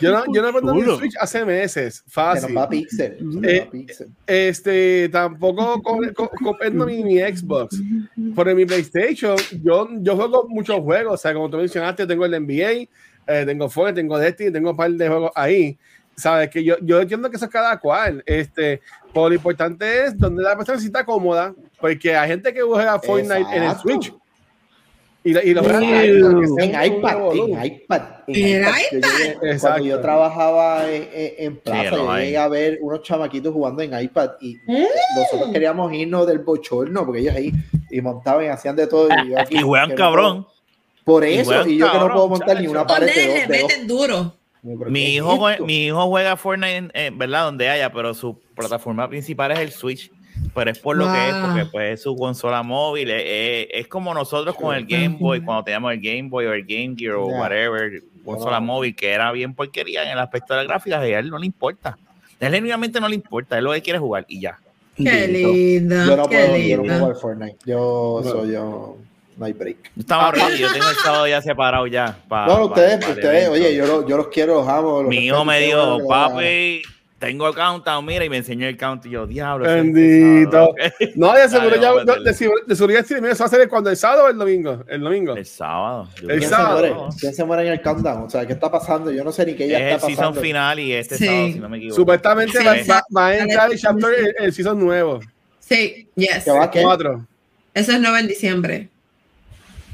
Yo no, yo no mi Switch hace meses, Se fácil. nos va Pixel. Eh, va Pixel. Este, tampoco co- co- co- prendo mi, mi Xbox. Por mi PlayStation, yo, yo juego muchos juegos, o sea, como tú mencionaste, tengo el NBA, eh, tengo Fortnite, tengo Destiny, tengo un par de juegos ahí. Sabes que yo, yo entiendo que eso es cada cual. Este, pero lo importante es donde la persona se sienta cómoda, porque hay gente que juega Fortnite en el Exacto. Switch. Y, la- y lo juega Ew. En iPad, en iPad. En ¿En iPad. Yo cuando Exacto. yo trabajaba en, en- en plaza, yo llegué a ver unos chamaquitos jugando en iPad y Mm. nosotros queríamos irnos del bochorno porque ellos ahí y montaban y hacían de todo. Y, yo aquí, Y juegan no cabrón. puedo- por Y eso, juegan y yo que no cabrón, puedo montar ni una pared de dos. le de dos. meten duro. Pero, ¿qué Mi hijo, mi hijo juega Fortnite, en- en, ¿verdad? Donde haya, pero su plataforma principal es el Switch. Pero es por lo que es, porque pues es su consola móvil. Es, es- es como nosotros con el Game Boy, cuando teníamos el Game Boy o el Game Gear o whatever, consola móvil, que era bien porquería en el aspecto de las gráficas, y a él no le importa. A él genuinamente no le importa, él lo que quiere es jugar y ya. Qué Lindo. Yo no qué puedo, yo no puedo lindo. jugar Fortnite. Yo soy yo. No hay break. Yo Estaba ready, yo tengo el sábado ya separado ya. pa- No, ustedes, pa el ustedes, oye, yo, lo- yo los quiero, los amo. los Mi hijo me dijo, que papi, tengo el countdown, mira, y me enseñó el count y yo, diablo. el Bendito. sábado". No, de seguro ya, a de, seguridad sí, mira, eso va a ser cuando el sábado o el domingo. El domingo. El sábado. El que ¿Quién sábado. se muere? ¿Quién se muere en el countdown? O sea, ¿qué está pasando? Yo no sé ni qué ya Es el está season pasando. final y este Sí. sábado, si no me equivoco. Supuestamente Sí, va, sí. va- va a entrar el chapter, el, el season nuevo. Sí, yes. ¿Qué va? ¿Qué? Cuatro. Eso es nuevo en diciembre.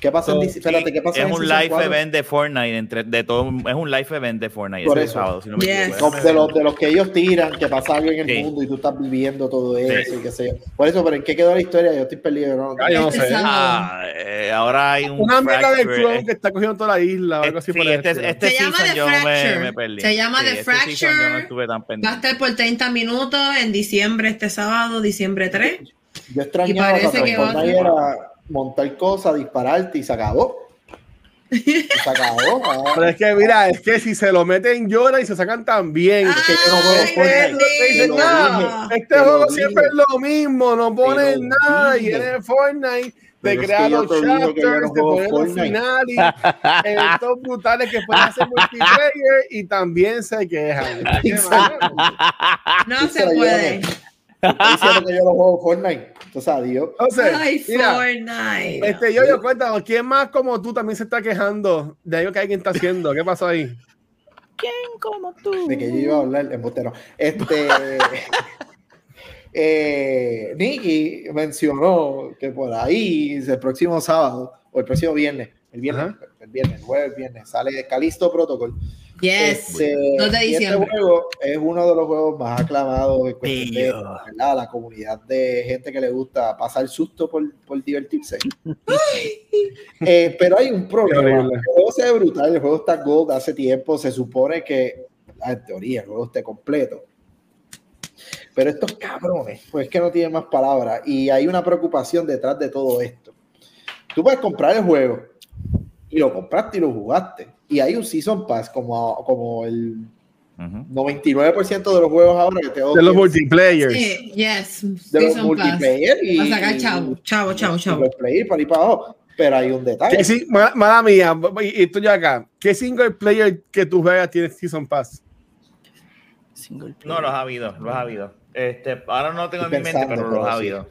¿Qué pasa en So, Espérate, ¿qué pasa es en un live event de Fortnite, entre, de todo, es un live event de Fortnite Por ese eso. sábado, si no me Yes. equivoco. Como De los, de los que ellos tiran, que pasa algo en el Sí. mundo y tú estás viviendo todo eso Sí. y qué sé yo. Por eso, pero ¿en qué quedó la historia? Yo estoy perdido. ¿no? Ay, yo no sé. sábado. Ah, eh, ahora hay un Una mierda de clon eh, que está cogiendo toda la isla o algo así sí, por el este, este Se llama season The yo me, Fracture. me perdí. Se llama Sí, The este season yo no Fracture. estuve tan Va a estar por 30 minutos en diciembre, este sábado, diciembre 3. Yo extrañaba parece cuando que va- era montar cosas, dispararte y se acabó. Y se acabó. Ah, Pero es que, mira, es que si se lo meten llora y se sacan también. Es que yo no juego Ay, Fortnite. qué Te dicen, lindo. "Ah, este juego dije. siempre es lo mismo, no ponen nada. Y dije. en el Fortnite te Pero es crea que yo los chapters, te juego pone los finales, eventos brutales que pueden hacer multiplayer y también se quejan. No se puede. Estoy diciendo que yo no juego Fortnite. Entonces, adiós. Entonces, Ay, mira, Fortnite. este, yo, yo, cuéntanos, ¿quién más como tú también se está quejando de algo que alguien está haciendo? ¿Qué pasó ahí? de que yo iba a hablar embustero. Este eh, Nicky mencionó que por ahí el próximo sábado o el próximo viernes, el viernes, Ajá. Viernes, el jueves, viernes, sale Calisto Protocol. Yes. Este, 2 de y este juego es uno de los juegos más aclamados en cuestión de. ¿verdad? la comunidad de gente que le gusta pasar susto por, por divertirse. Eh, pero hay un problema. El juego se ve brutal, el juego está gold hace tiempo, se supone que, en teoría, el juego esté completo. Pero estos cabrones, pues es que no tienen más palabras. Y hay una preocupación detrás de todo esto. Tú puedes comprar el juego y lo compraste y lo jugaste. Y hay un Season Pass como, como el Ujú. 99% de los juegos ahora que te De los multiplayers. Sí, yes. de los Season Pass. multiplayer y, Va a sacar chavo, chavo, chavo, chavo. multiplayer para ir para abajo. Pero hay un detalle. Sí, ma- mala mía, y estoy acá. ¿Qué single player que tú juegas tiene Season Pass? Single No, los ha habido, los ha habido. Este, ahora no tengo Estoy en mi mente, pero los ha sí. habido.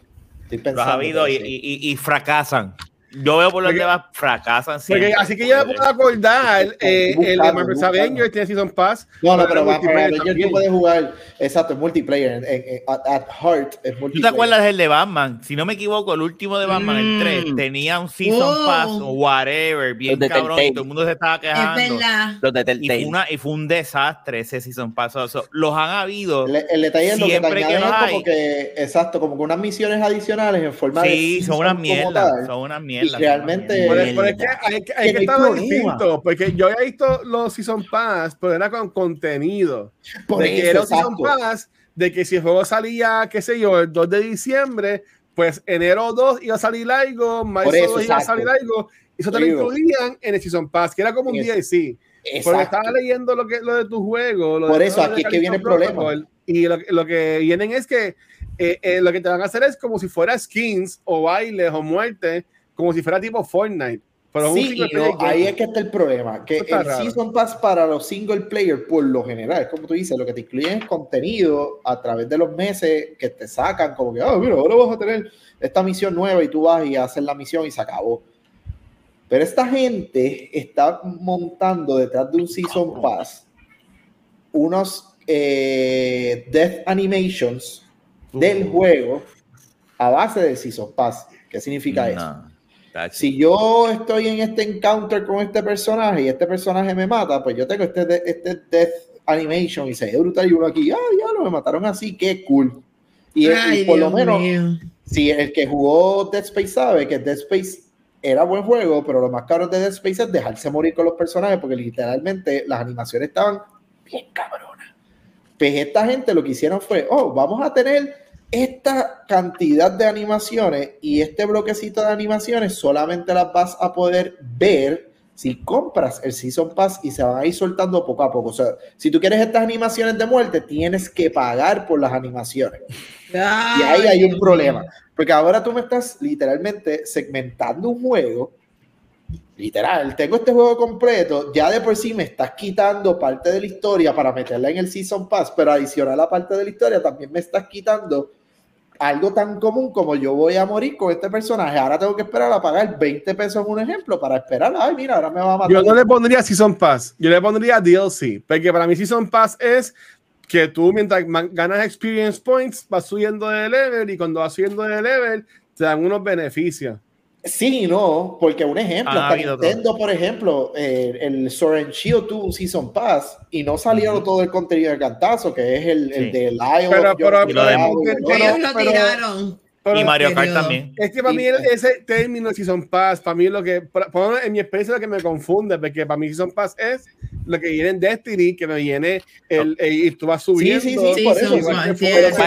Estoy Los ha habido y, sí. y- y- y fracasan. Yo veo por donde va, fracasan Porque, así que yo me puedo acordar, eh, el de Buscando, Marvel's buscando. Avengers tiene Season Pass. No, no, pero pero es Avengers tú puedes jugar, exacto, es multiplayer. En, en- en- at, at Heart es multiplayer. ¿Tú te acuerdas del de Batman? Si no me equivoco, el último de Batman, el 3, Mm. tenía un Season Oh. Pass o whatever, bien de cabrón, y todo el mundo se estaba Es quejando. verdad. Los de Y fue, una, y fue un desastre ese Season Pass. O sea, los han habido. El, el detalle es lo que te Siempre que los es hay. como que, exacto, como que unas misiones adicionales en forma de. Sí, son unas mierdas. Son unas mierdas. Realmente- son unas Pero, es que hay, que- hay Que que no hay estar distinto, porque yo había visto los Season Pass, pero era con contenido. Por de que eso, era un Season. Pass, de que si el juego salía, qué sé yo, el 2 de diciembre, pues enero 2 iba a salir algo, marzo Por eso, 2 iba a salir algo, y eso te lo incluían en el Season Pass, que era como un Es- DLC. Porque Exacto. estaba leyendo lo, que, lo de tu juego. lo Por de- eso, aquí es que viene el problema. Protocol, Y lo, lo que vienen es que eh, eh, lo que te van a hacer es como si fuera skins o bailes o muerte, como si fuera tipo Fortnite. Pero es un Sí, single y no, ahí es que está el problema, que el raro. Season Pass para los single player, por lo general, como tú dices, lo que te incluyen es contenido a través de los meses que te sacan, como que, ah, mira, ahora vas a tener esta misión nueva y tú vas y haces la misión y se acabó. Pero esta gente está montando detrás de un Season Pass unos eh, Death Animations del juego a base del Season Pass. ¿Qué significa eso? No. Si yo estoy en este encounter con este personaje y este personaje me mata, pues yo tengo este, de- este death animation y se ve brutal y uno aquí, ah, ya lo me mataron así, qué cool. Y, y Ay, por lo Dios menos, mío. si el que jugó Dead Space sabe que Dead Space era buen juego, pero lo más caro de Dead Space es dejarse morir con los personajes porque literalmente las animaciones estaban bien cabronas. Pues esta gente lo que hicieron fue, oh, vamos a tener esta cantidad de animaciones y este bloquecito de animaciones solamente las vas a poder ver si compras el Season Pass y se van a ir soltando poco a poco. O sea, si tú quieres estas animaciones de muerte, tienes que pagar por las animaciones. Y ahí hay un problema. Porque ahora tú me estás literalmente segmentando un juego. Literal, tengo este juego completo. Ya de por sí me estás quitando parte de la historia para meterla en el Season Pass, pero adicional a la parte de la historia también me estás quitando algo tan común como yo voy a morir con este personaje. Ahora tengo que esperar a pagar 20 pesos un ejemplo para esperar. Ay, mira, ahora me va a matar. Yo no le pondría Season Pass, yo le pondría DLC, porque para mí Season Pass es que tú mientras ganas experience points vas subiendo de level y cuando vas subiendo de level te dan unos beneficios. Sí y no, porque un ejemplo, Ha hasta Nintendo, por ejemplo, eh, el Sword and Shield tuvo un Season Pass y no salieron todo el contenido de cantazo, que es el, de Lion. Pero- lo tiraron. Pero y Mario Kart también. es que para mí el- ese término de Season Pass, para mí es lo que, en mi experiencia, lo que me confunde, porque para mí Season Pass es lo que viene en Destiny, que me viene el, el- y tú vas subiendo. sí, sí, por eso, igual Season que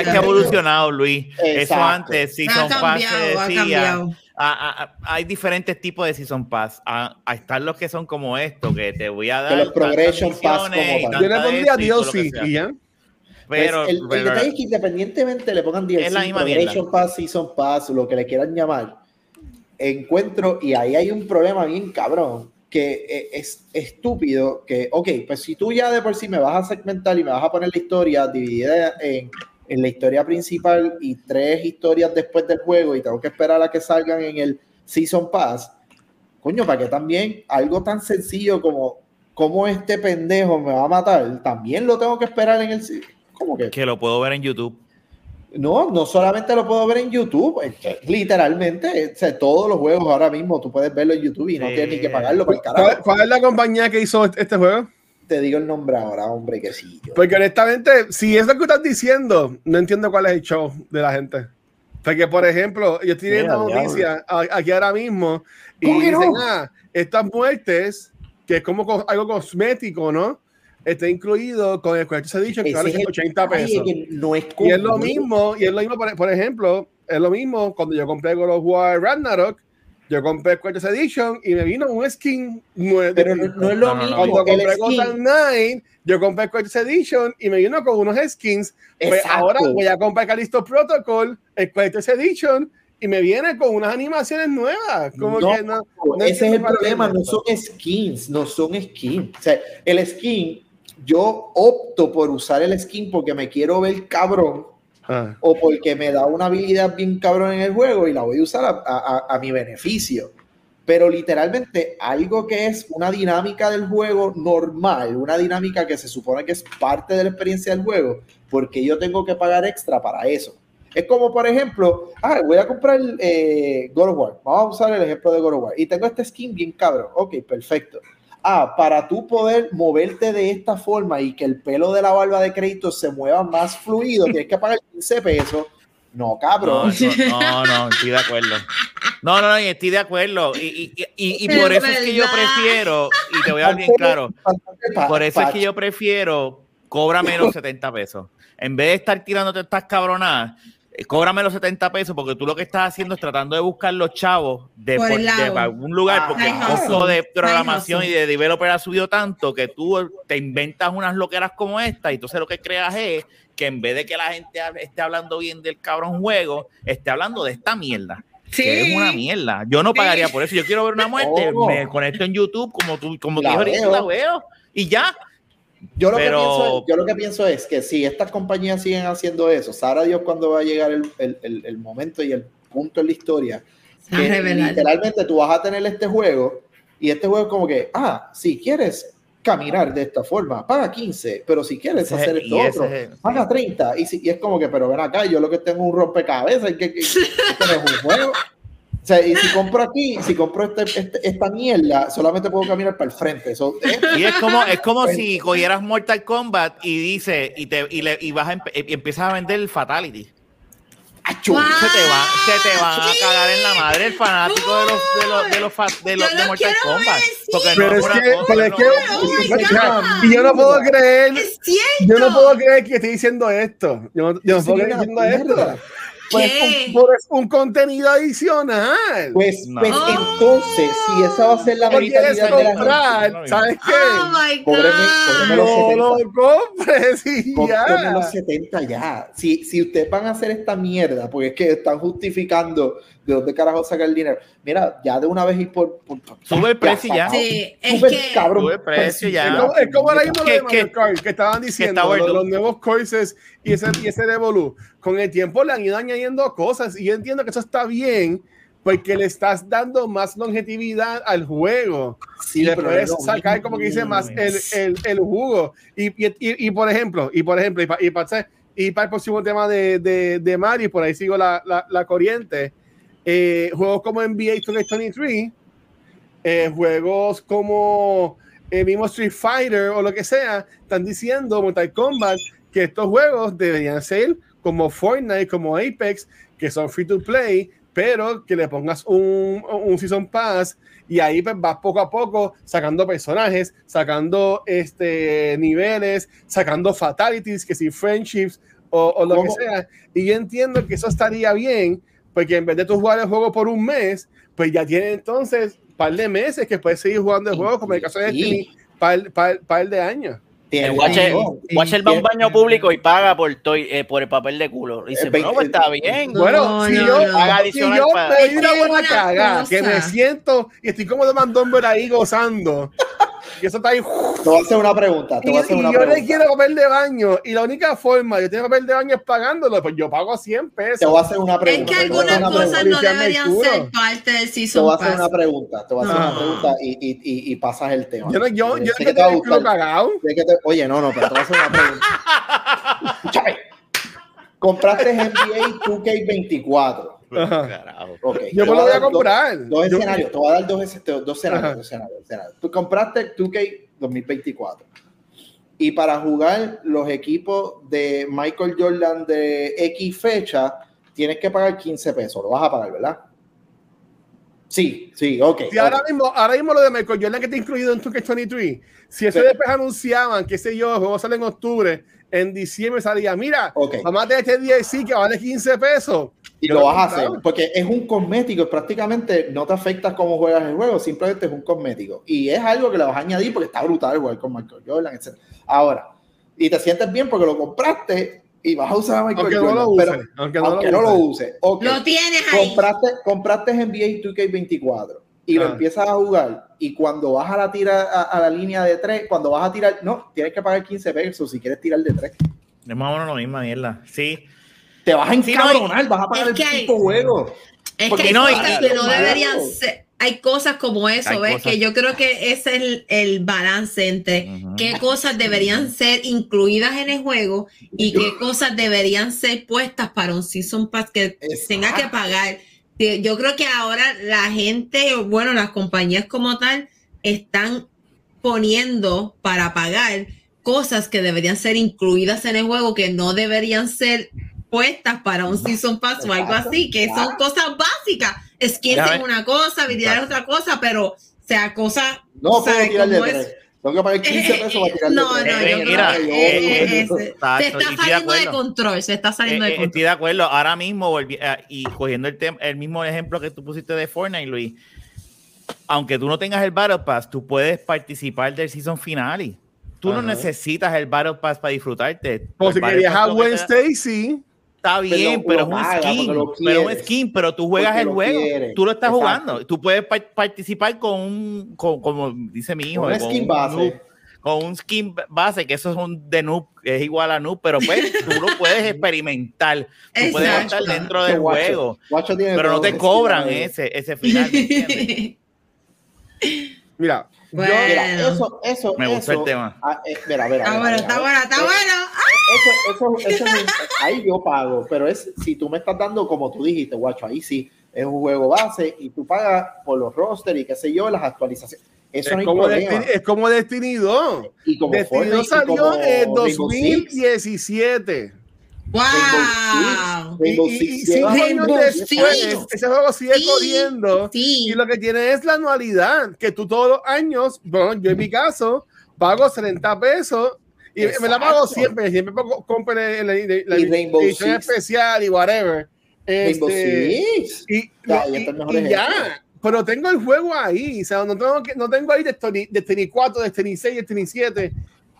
sí, ha evolucionado, Luis. Eso Exacto. antes, Season Ha Pass cambiado, se decía. ah, ah, ah, hay diferentes tipos de Season Pass. Ah, están los que son como esto, que te voy a dar. Que los Progression Pass como tal. Yo le pondría DLC y ya. Pero, Pues, el, el pero- detalle es que independientemente le pongan DLC, Es la misma Progression Pass, Season Pass, lo que le quieran llamar, encuentro, y ahí hay un problema bien cabrón, que eh, es estúpido, que, ok, pues si tú ya de por sí me vas a segmentar y me vas a poner la historia dividida en, en la historia principal y tres historias después del juego y tengo que esperar a que salgan en el Season Pass, coño, para que también algo tan sencillo como cómo este pendejo me va a matar, también lo tengo que esperar en el... ¿Cómo que? que lo puedo ver en YouTube. No, no solamente lo puedo ver en YouTube, es que literalmente, o sea, todos los juegos ahora mismo tú puedes verlo en YouTube y no Sí. tienes ni que pagarlo por el ¿Cuál, carajo. cuál es la compañía que hizo este este juego? Te digo el nombre ahora, hombre, que sí. yo- Porque honestamente, si es lo que estás diciendo, no entiendo cuál es el show de la gente. Porque, por ejemplo, yo estoy viendo noticias aquí ahora mismo y ¿Cómo que dicen, no? ah, estas muertes, que es como co- algo cosmético, ¿no? Está incluido con el cuento se ha dicho que vale es el 80 detalle pesos. que no es Y es lo mismo, y es lo mismo, por, por ejemplo, es lo mismo cuando yo compré God of War Ragnarok, yo compré el Quarters Edition y me vino un skin nuevo. Pero no, no es lo No, no, no. mismo. Cuando el compré skin- Gotham Knight, yo compré el Quarters Edition y me vino con unos skins. Pues ahora voy a comprar Callisto Protocol, el Quarters Edition, y me viene con unas animaciones nuevas. Como No, que no, ese es el problema, no son skins, no son skins. O sea, el skin, yo opto por usar el skin porque me quiero ver cabrón Ah. o porque me da una habilidad bien cabrón en el juego y la voy a usar a, a- a- a mi beneficio. Pero literalmente algo que es una dinámica del juego normal, una dinámica que se supone que es parte de la experiencia del juego, porque yo tengo que pagar extra para eso. Es como, por ejemplo, ah, voy a comprar eh, God of War. Vamos a usar el ejemplo de God of War. Y tengo este skin bien cabrón. Ok, perfecto. Ah, para tú poder moverte de esta forma y que el pelo de la barba de crédito se mueva más fluido, tienes que pagar 15 pesos. No, No, cabrón. eso- no, no, estoy de acuerdo. No, no, no, estoy de acuerdo. Y, y- y- y por Es eso es que yo prefiero, y te voy a dar bien claro, por eso es que yo prefiero cóbrame los 70 pesos. En vez de estar tirándote estas cabronadas, cóbrame los 70 pesos porque tú lo que estás haciendo es tratando de buscar los chavos de, Por por- el de lado. algún lugar Ah, porque el costo de programación y de developer ha subido tanto que tú te inventas unas loqueras como esta y entonces lo que creas es que en vez de que la gente esté hablando bien del cabrón juego, esté hablando de esta mierda. Que es una mierda. Yo no Sí. pagaría por eso. Yo quiero ver una muerte, Oh. me conecto en YouTube como tú, como La tú la veo y ya. Yo lo, Pero- que pienso, es- yo lo que pienso es que si estas compañías siguen haciendo eso, sabrá Dios cuándo va a llegar el, el- el- el momento y el punto en la historia. Que literalmente tú vas a tener este juego y este juego es como que, ah, si quieres caminar de esta forma, paga 15, pero si quieres Ese- hacer esto otro, es el- paga 30. Y, si- y es como que, pero ven acá, yo lo que tengo es un rompecabezas, que, que, que- no es un juego. O sea, y si compro aquí, si compro este, este- esta mierda, solamente puedo caminar para el frente. Eso, eh, Y es como, es como si cogieras Mortal Kombat y dice, y te, y le, y vas a empe- y empiezas a vender el Fatality. ¡achú! Se te va, se te van a cagar en la madre el fanático de los, de los, de los, fa- de los de Mortal quiero Kombat. Porque Pero no es que, cosa, pero es que, y yo no puedo creer, yo no puedo creer que estoy diciendo esto. Yo no, yo no puedo creer una diciendo esto. Pues, ¿Qué? un, por- es un contenido adicional. Pues, No. pues Oh. entonces, si esa va a ser la ¿Lo quieres mentalidad de la gente, comprar? ¿Sabes Oh qué? my Cóbreme- cóbreme los God. No lo compres y cómprame los ya. 70 ya. Si, si ustedes van a hacer esta mierda, porque es que están justificando de dónde carajo sacar el dinero, mira, ya de una vez y por. por- Sube el precio ya. Sí, es Súper que- cabrón. Sube el precio ya. Es como, es como ahora mismo lo ¿Qué- de Mario Kart, que estaban diciendo, está lo de bueno? los nuevos courses y ese, y ese Revolu. Con el tiempo le han ido añadiendo cosas y yo entiendo que eso está bien porque le estás dando más longevidad al juego Sí, y le puedes no es sacar, como que dice, más el, el, el jugo. Y, y, y, y por ejemplo, y por ejemplo, y para y para y para el próximo tema de, de, de Mario, por ahí sigo la, la, la corriente, eh, juegos como NBA 2K23, eh, juegos como el mismo Street Fighter o lo que sea, están diciendo Mortal Kombat que estos juegos deberían ser como Fortnite, como Apex, que son free to play, pero que le pongas un, un Season Pass y ahí pues, vas poco a poco sacando personajes, sacando este, niveles, sacando fatalities, que si friendships o, o lo que sea. Y yo entiendo que eso estaría bien, porque en vez de tú jugar el juego por un mes, pues ya tiene entonces un par de meses que puedes seguir jugando el juego, como en el caso de. Destiny, par, par, par de años. El Watcher. Watcher va a un baño público y paga por, toy- eh, por el papel de culo. Y dice, Eh, no, pues está bien. No, Bueno, si no, yo, no. Si adicional yo para- me doy una que buena cagada, que me siento y estoy como de mandón ahí gozando, y eso está ahí. Te voy a hacer una pregunta. Te Y, voy a hacer y una yo le pregunta. quiero papel de baño, y la única forma de yo tener papel de baño es pagándolo, pues yo pago 100 Te pesos. voy a hacer una Es pregunta. que te voy a hacer algunas una cosas no deberían ser parte del Te voy Season a hacer Pass. una pregunta. Te voy a hacer No. una pregunta y, y, y, y pasas el tema. Yo no, yo, Eh, yo que te culo gustar. cagado. Sé que te- Oye, no, no, pero te voy a hacer una pregunta. Escúchame. Compraste NBA 2K24. Ajá. Carajo. Ok. Yo te me lo voy a dos- comprar. Dos, Yo- escenarios. Te voy a dar dos, escenarios, dos escenarios. Dos escenarios, dos escenarios. Tú compraste 2K 2024. Y para jugar los equipos de Michael Jordan de X fecha, tienes que pagar 15 pesos. Lo vas a pagar, ¿verdad? Sí, sí, ok. Si ahora ok. mismo, ahora mismo lo de Michael Jordan que está incluido en 2K23, si eso Sí. después anunciaban, qué sé yo, el juego sale en octubre, en diciembre salía, mira, Ok. vamos a tener este DLC que vale 15 pesos. Y lo vas a hacer, porque es un cosmético, prácticamente no te afecta cómo juegas el juego, simplemente es un cosmético. Y es algo que le vas a añadir porque está brutal jugar con Michael Jordan, etc. Ahora, y te sientes bien porque lo compraste y vas a usar a Michael Aunque no Jordan, lo use, pero aunque no aunque lo no lo use. Lo tienes ahí. compraste, compraste NBA 2K24 y lo Ah. empiezas a jugar y cuando vas a la tira a, a la línea de 3, cuando vas a tirar, no, tienes que pagar 15 pesos si quieres tirar de 3. Es más o menos lo mismo, mierda. Sí. Te vas a Sí, no, encabronar, vas a pagar es el que hay- tipo juego. Es Porque que hay no, cosas que no deberían ser. Hay cosas como eso, Hay ¿ves? cosas- Que yo creo que ese es el, el balance entre qué cosas deberían ser incluidas en el juego y qué cosas deberían ser puestas para un Season Pass que Exacto. tenga que pagar. Yo creo que ahora la gente, o bueno, las compañías como tal, están poniendo para pagar cosas que deberían ser incluidas en el juego que no deberían ser puestas para un Season Pass o algo así, que son cosas básicas. Skins es una cosa, habilidad es otra cosa, pero, o sea, cosas. No o sea, puedo tirar de como es- 3. Tengo que pagar 15 pesos para tirar de no, no, 3. yo creo Mira, eh, eh, se- está estoy de saliendo de acuerdo. control, se está saliendo Eh, de eh, control. estoy de acuerdo. Ahora mismo, volví- eh, y cogiendo el, el mismo ejemplo que tú pusiste de Fortnite, Luis, aunque tú no tengas el Battle Pass, tú puedes participar del season finale. Tú no Ajá. necesitas el Battle Pass para disfrutarte. Por El si querías a lo que Está bien, pero es un paga, skin. Pero es un skin, pero tú juegas el juego. quieres. Tú lo estás Exacto. jugando. Tú puedes pa- participar con un, con- como dice mi hijo, con skin un base. noob, con un skin base, que eso es un de noob, es igual a noob, pero pues tú lo puedes experimentar. Tú puedes estar dentro del Guacho. juego, pero no te cobran ese, ese final. Mira, Bueno. Mira, eso, eso, Me gusta eso- el tema. ah, eh, mira, mira, Está bueno, está mira. bueno, está Eh, bueno. Eso, eso, eso es un- ahí yo pago, pero es si tú me estás dando, como tú dijiste, guacho, ahí sí, es un juego base y tú pagas por los rosters y qué sé yo, las actualizaciones. Eso no es hay como. Destiny, es como Destiny 2. Y como Destiny Fortnite 2 y salió en Rainbow Six, 2017. ¡Wow! Rainbow Six Six. ese juego sigue Sí, corriendo. Sí. Y lo que tiene es la anualidad, que tú todos los años, bueno, yo en mi caso, pago 70 pesos y me la pago siempre, siempre pago, compro la, edición Six. especial y whatever. Rainbow Este, Six. y, Ya, y- y pero tengo el juego ahí, o sea, no tengo, que, no tengo ahí Destiny, Destiny 4, Destiny 6, Destiny 7,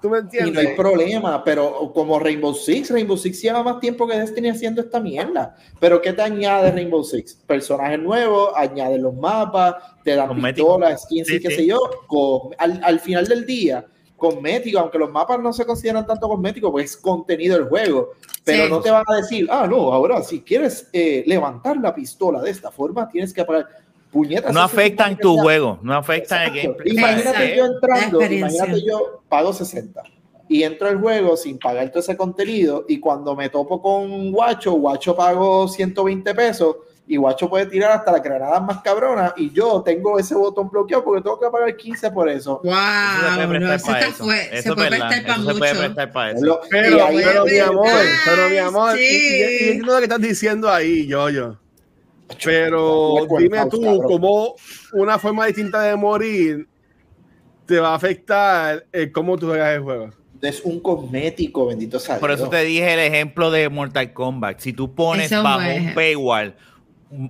¿tú me Y no hay problema, pero como Rainbow Six, Rainbow Six lleva más tiempo que Destiny haciendo esta mierda. Pero ¿qué te añade Rainbow Six? Personajes nuevos, añade los mapas, te dan pistolas, skins Sí, y qué sí. sé yo. Con- al, al final del día, cosméticos, aunque los mapas no se consideran tanto cosméticos, pues es contenido del juego. Pero Sí. no te van a decir, ah, no, ahora si quieres eh, levantar la pistola de esta forma, tienes que pagar puñetas. No afectan tu juego, no afectan el gameplay. Imagínate Sí. yo entrando, imagínate yo pago 60 y entro al juego sin pagar todo ese contenido y cuando me topo con Guacho, Guacho pago 120 pesos y Guacho puede tirar hasta las granadas más cabronas y yo tengo ese botón bloqueado porque tengo que pagar 15 por eso. ¡Wow! Eso se puede No, prestar para eso. se puede prestar para mucho. Pero, mi amor, pero mi amor, Sí. y, y- y lo que estás diciendo ahí, yo, yo. Pero dime tú, cómo una forma distinta de morir te va a afectar eh, cómo tú juegas el juego. es un cosmético, bendito sea Por eso te dije el ejemplo de Mortal Kombat. Si tú pones Ese es un bajo un paywall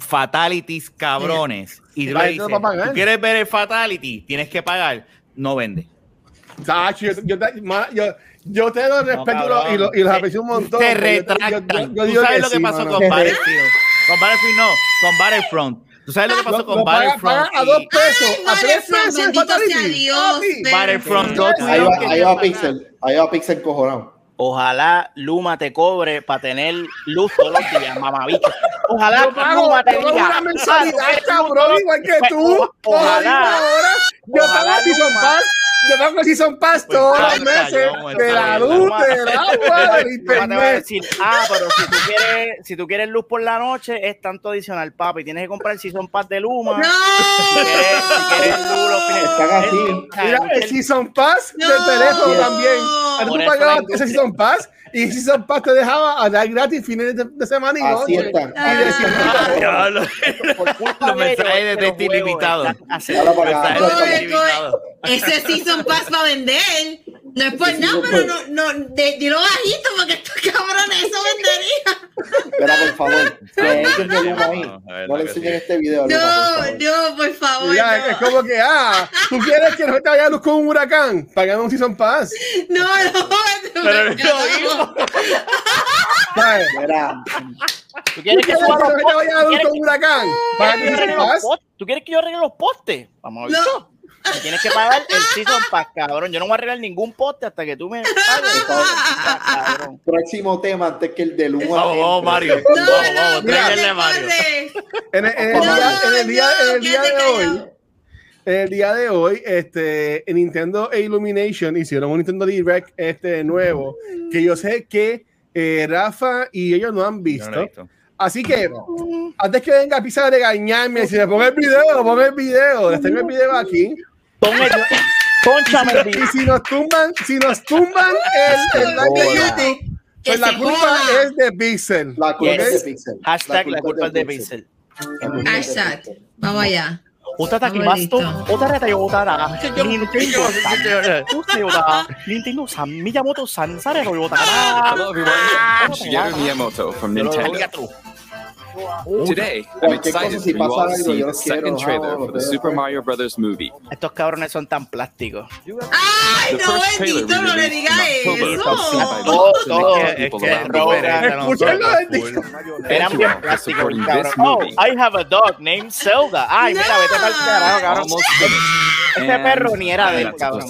fatalities cabrones y tú dices, va a pagar. ¿tú quieres ver el fatality? Tienes que pagar. No vende. Sacho, yo, yo, yo, yo te lo respeto y, lo- y los aprecio un montón. Te pero yo- yo- retractan. yo- yo ¿Tú digo sabes que lo que sí, pasó mano. con Battlefield? Con Battlefield no, con Battlefront. ¿Tú sabes lo que pasó Lo- con lo Battlefront? a dos pesos, Ay, a tres Battlefront, pesos Battlefront 2 Ahí va, que ahí va pagar. Pixel, ahí va Pixel cojonado. Ojalá Luma te cobre para tener luz todos los días, mamabicho. Ojalá Yo pago, Luma te diga. una mensualidad, "Ah, tú cabrón, igual que Pues, tú. o- ojalá. ahora. Yo Ojalá pago Season Luma. Pass. Yo pago Season Pass Pues todos los meses de la luz, del agua, del te a decir, ah, pero si tú quieres, si tú quieres luz por la noche, es tanto adicional, papi. Tienes que comprar el Season Pass de Luma. ¡No! Si quieres, si quieres luz los fines- Están así. Mira, el el- Season Pass del No. teléfono también. Tú pagabas ese Season Pass y Season Pass te dejaba a dar gratis fines de, de semana y Así noche. están. Ah. Y decía, Diablo. por culpa Los mensajes de texto ilimitado. Ese Season Pass va a vender. No es por nada, pero no, no, de, dilo bajito porque estos cabrones eso vendería. Espera, por favor. Que ellos de luz ahí. No, No le enseñen sí. este video. Por No, favor. no, por favor. Ya, no. es como que, ah, ¿tú quieres que no te vaya luz con un huracán? Pagando un Season Pass. No, no, Pero mismo. ¿Sabes? Mira, ¿Tú ¿Tú quieres que postes? vaya ¿Tú luz quieres con un huracán? yo? ¿Tú quieres que yo arregle los postes? Vamos a ver. No. Me tienes que pagar el season pass, cabrón. Yo no voy a arreglar ningún poste hasta que tú me pagues. cabrón. próximo tema antes que el de Luma. Vamos, vamos. Mario. No, Vamos, no, vamos, a Mario. En el, en el No, día, en el día, en el no, día de hoy, el día de hoy, este, en Nintendo e Illumination hicieron un Nintendo Direct este nuevo que yo sé que eh, Rafa y ellos no han visto. no lo he visto. Así que antes que venga a pisar a regañarme, si me pongo el video, pongo el video, les tengo el video aquí. Pon el- el Y video. si nos tumban, si nos tumban el, el like de pues la culpa joda. es de Pixel. La culpa Yes. es de Pixel. Hashtag la culpa es de Pixel. La culpa es de Hashtag. Pixel. Vamos allá. おたたきマスト、おたらだよ、おたな。ニンテンドーさん、どうせよだ？ニンテンドーさん、ミヤモトさん、されろよだから。Hello everyone, I'm Shigeru Miyamoto from Nintendo. Today, I'm excited all to algo, see the second trailer no, for the Super. Mario Brothers movie. Estos cabrones son tan plásticos. Ay, The no, first trailer bendito, no le released in diga October eso. Es Escúchalo, full. Eran bien all plásticos, cabrón. Oh. I have a dog named Zelda. Ay, mira, vete para el carajo, cabrón. Este perro ni era de él, cabrón.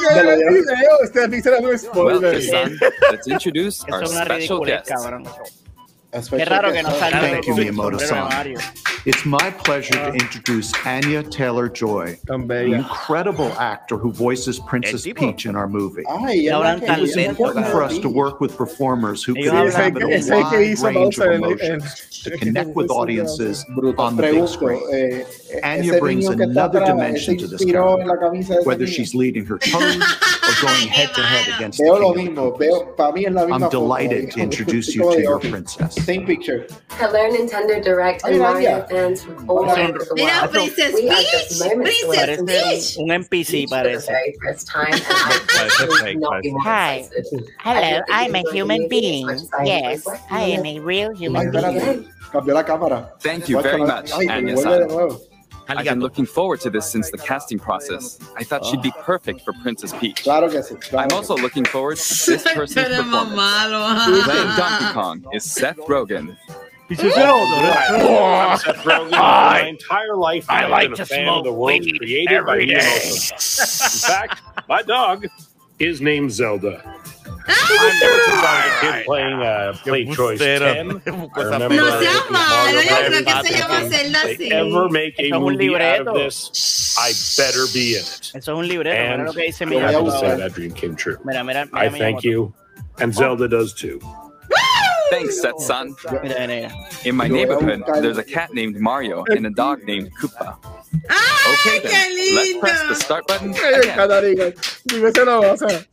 que ver el video, este Pixel es un Well, spoiler. let's introduce our es una special guest. cabrón. Especial Qué raro que no guest. salga Thank you, el Miyamoto-san. sombrero de Mario. It's my pleasure to introduce Anya Taylor Joy, Tan an bella. incredible actor who voices Princess El tipo. Peach in our movie. Ay, Y es ahora la que- tan It was lento, important for us to cabrón. work with performers who Ellos could hablan- Ese inhabit que- a ese que wide hizo range of Bowser en- en- emotions to connect with audiences Brutal. on the big Pregunto, screen. eh, Anya ese brings niño que está another atrás, dimension ese to this inspiró character, en la camisa de ese Whether niño. she's leading her charge or going head to head against the Veo lo king of mismo, the veo, para mí es la misma I'm foto, delighted to como- introduce you como to de your Office. princess. Same picture. Hello, Nintendo Direct and Ay, Mario Anya. fans from all Mira, over the Mira, world. Princess We are Peach. just moments away Princess from Parece Peach. un NPC, for the parece. very first time, and I Parece could fake, not be more Hi. excited. Hello, I hope that I'm you a enjoy the human movie being. as much as I Yes, enjoyed I working am on a it. real Ay, human espérate. being. Cambió la cámara. Thank you Guacha, very la- much, ay, Anya vuelve de San. nuevo. I've been looking forward to this since the casting process. I thought she'd be perfect for Princess Peach. Claro que sí. claro I'm also looking forward to this person's performance. malo. Playing Donkey Kong is Seth Rogen. I'm Seth Rogen. My entire life, I like been to a fan of the world weed created by every day. In fact, my dog is named Zelda. Ah, I kid playing uh, play choice Embustero. 10. I remember No fea. seas malo, yo creo que se llama If Zelda they así. ever make a Eso es un movie out libreto. of this, I better be in it. Eso es un libreto, mira And lo que dice I'm mi a to usar. say that dream came true. Mira, mira, mira. I thank Yamato. you, and Zelda does too. Thanks, Seth-san. Mira, mira. In my Yo voy a neighborhood, there's a cat named Mario and a dog named Koopa. ¡Ay, Okay qué then, let's lindo! press the start button Ay, again. Canariga. Dime ese no, o sea.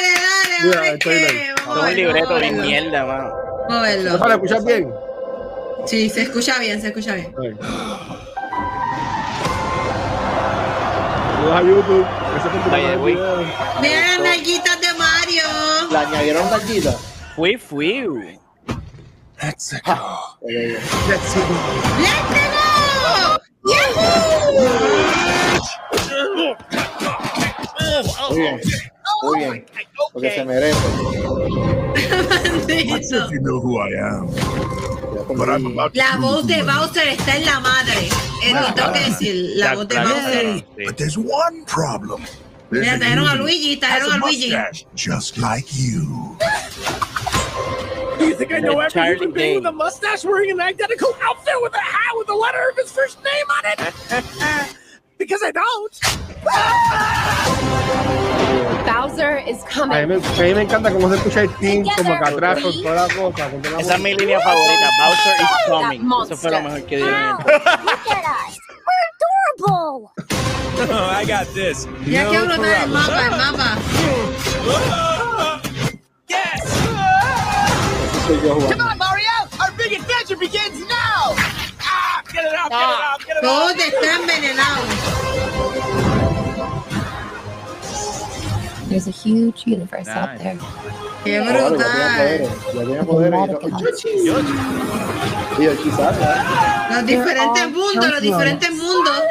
Dale, dale, Mira, dale, el que trailer. vamos un libreto verlo. mierda, mano. Vamos a verlo. ¿Para escuchar bien? Sí, se escucha bien, se escucha bien. Saludos a YouTube. Mira las nalguitas de Mario. Le añadieron gallita. Fui, fui. Let's go. ¡Let's go! Muy bien. Muy bien. Porque se merece. Maldito. You know who I am. La voz de Bowser está en la madre. Y tengo que decir, la voz de Bowser. But there's one problem. Mira, trajeron a Luigi, trajeron a Luigi. just like you. You think I know every human being with a mustache wearing an identical outfit with a hat with the letter of his first name on it? because I don't. Bowser is A coming. mí, me, a mí me encanta cómo se escucha el team, como que atrás con toda la cosa. Con toda la Esa es mi línea favorita. Bowser is coming. Eso fue lo mejor que dieron. Ah, look at us. We're adorable. I got this. Mira que uno está en el mapa, el mapa. Soy yo jugando. Todos están envenenados. There's a huge universe out Nice. there. Qué Ahora, ya tiene brutal. poderes, ya tiene poderes. y todo. Yoshi. Y Yoshi sabe, ¿verdad? Los diferentes all mundos, los diferentes mundos.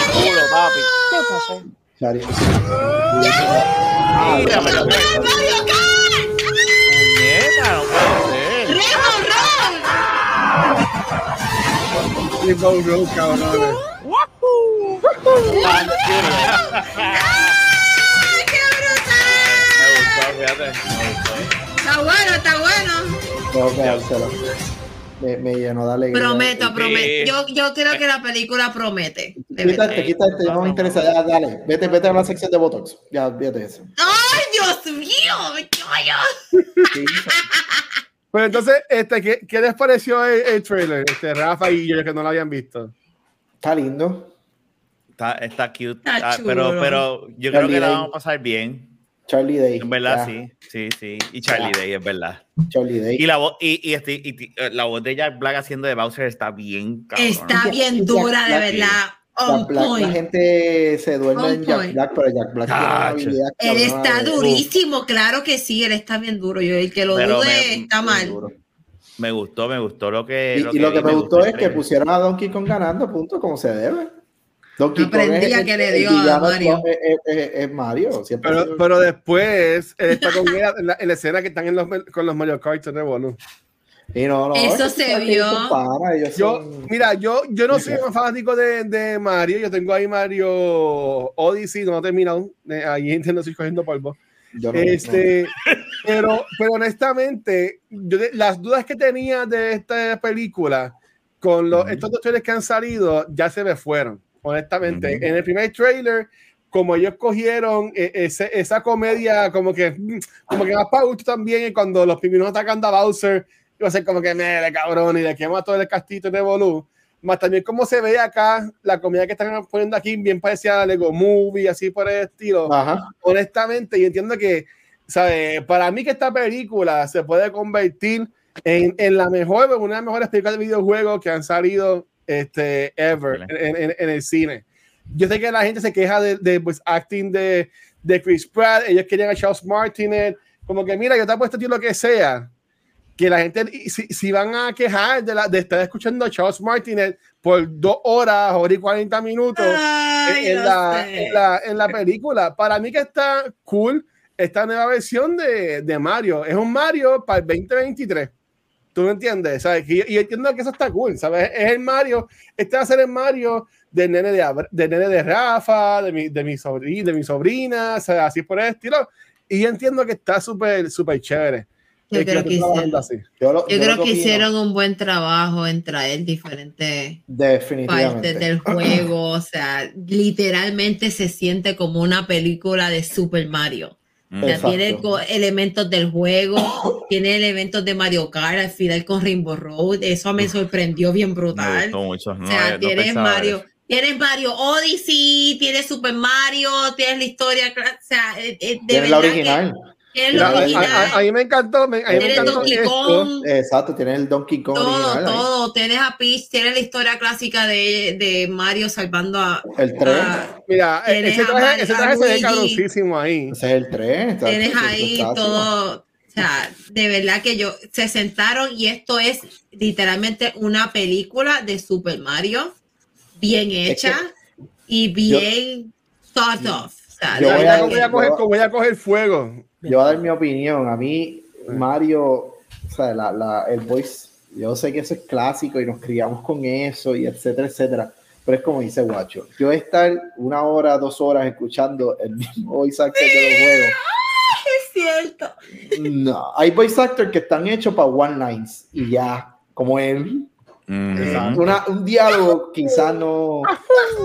El culo, papi. No pressure. Chari. Mira, me lo ¡Mario Kart! ¡Rainbow Road! Rainbow Road, cabrones. ¡Ay, qué Me brutal! gustó, fíjate. Me gustó. Está bueno, está bueno. Me, me llenó de alegría. Prometo, Sí. prometo. Yo, yo creo que la película promete. este, quita este, no me interesa. Ya, dale. Vete, vete a la sección de Botox. Ya, fíjate eso. ¡Ay, Dios mío! ¡Me callo! Pero entonces, este, ¿qué, qué les pareció el, el trailer? Este, Rafa y yo que no lo habían visto. Está lindo. Está, está cute. Está Ah, pero, pero yo creo que la Charlie vamos a pasar bien. Charlie Day. En verdad, Ya, sí. Sí, sí. Y Charlie Ya. Day, es verdad. Charlie Day. Y la voz, y, y, este- y eh, la voz de Jack Black haciendo de Bowser está bien cabrón. Está bien dura, de verdad. Jack Black, la gente se duerme On en Jack point. Black, pero Jack Black tiene una Él está de- durísimo, claro que sí, él está bien duro. Yo el que lo Pero dude me- está mal. duro. Me gustó, me gustó lo que. Y, y lo vi, que me gustó es el que pusieron a Donkey Kong ganando, punto, como se debe. Donkey No aprendía que le dio a Mario. Es, es- es- es Mario. Siempre Pero, pero después, él está con en la, en la escena que están en los, con los Mario Kart de Revolu. Y no, no, Eso es se vio. ellos Yo, son- mira, yo, yo no soy un fanático de, de Mario. Yo tengo ahí Mario Odyssey, no he terminado. Eh, Ahí entiendo, estoy cogiendo polvo. yo no- Este, pero, pero honestamente, yo las dudas que tenía de esta película con los, Ujú. estos dos trailers que han salido ya se me fueron. Honestamente, Ujú. en el primer trailer, como ellos cogieron eh, ese- esa comedia, como que, como que más para gusto también, y cuando los pingüinos atacando a Bowser, iba a ser como que me de cabrón y le quemamos todo el castito de Bolú. Más también como se ve acá, la comedia que están poniendo aquí, bien parecida a Lego Movie, así por el estilo Ajá. honestamente, y entiendo que, ¿sabe? Para mí que esta película se puede convertir en, en la mejor, una de las mejores películas de videojuegos que han salido este, ever en, en- en el cine. Yo sé que la gente se queja de, de pues, acting de, de Chris Pratt, ellos querían a Charles Martinet, como que mira, yo te apuesto a ti lo que sea, que la gente, si, si van a quejar de, la, de estar escuchando a Charles Martinet por dos horas, hora y 40 minutos, Ay, en, no la, en, la, en la película. Para mí que está cool esta nueva versión de, de Mario. Es un Mario para el 2023. ¿Tú me entiendes? ¿Sabes? Y, y entiendo que eso está cool, ¿sabes? Es el Mario, este va a ser el Mario del nene de, del nene de Rafa, de mi, de mi, sobrina, de mi sobrina, o sea, así por el estilo. Y yo entiendo que está súper, súper chévere. Yo creo que hicieron- así. Yo, lo- Yo yo creo lo que opino, hicieron un buen trabajo en traer diferentes partes del juego. O sea, literalmente se siente como una película de Super Mario. Mm. O sea, Exacto. tiene elementos del juego, tiene elementos de Mario Kart al final con Rainbow Road. Eso me sorprendió bien brutal. No, O sea, no tienes Mario, eso. tienes Mario Odyssey, tienes Super Mario, tienes la historia, o sea, eh, eh, de la que a, original, a- a mí me encantó, me, a mí me tienes encantó Donkey esto. Kong, Exacto, tienes el Donkey Kong todo, original. ahí. todo, tienes a Peach, tienes la historia clásica de, de Mario salvando a, El 3. a- Mira, Tienes ese traje, ese traje se ve Luigi. cabroncísimo ahí. Ese es el 3. tienes ahí todo, o sea, de verdad que yo, se sentaron y esto es literalmente una película de Super Mario, bien hecha y bien thought of. O sea, yo voy a- voy, que- a coger, yo- Yo voy a dar mi opinión. A mí, Mario, o sea, la, la- el voice, yo sé que eso es clásico y nos criamos con eso y etcétera, etcétera. Pero es como dice Guacho. Yo estar una hora, dos horas escuchando el mismo voice actor de los juegos. es cierto. No, hay voice actors que están hechos para one lines y ya, como él. Ujú. Una- un diálogo quizás no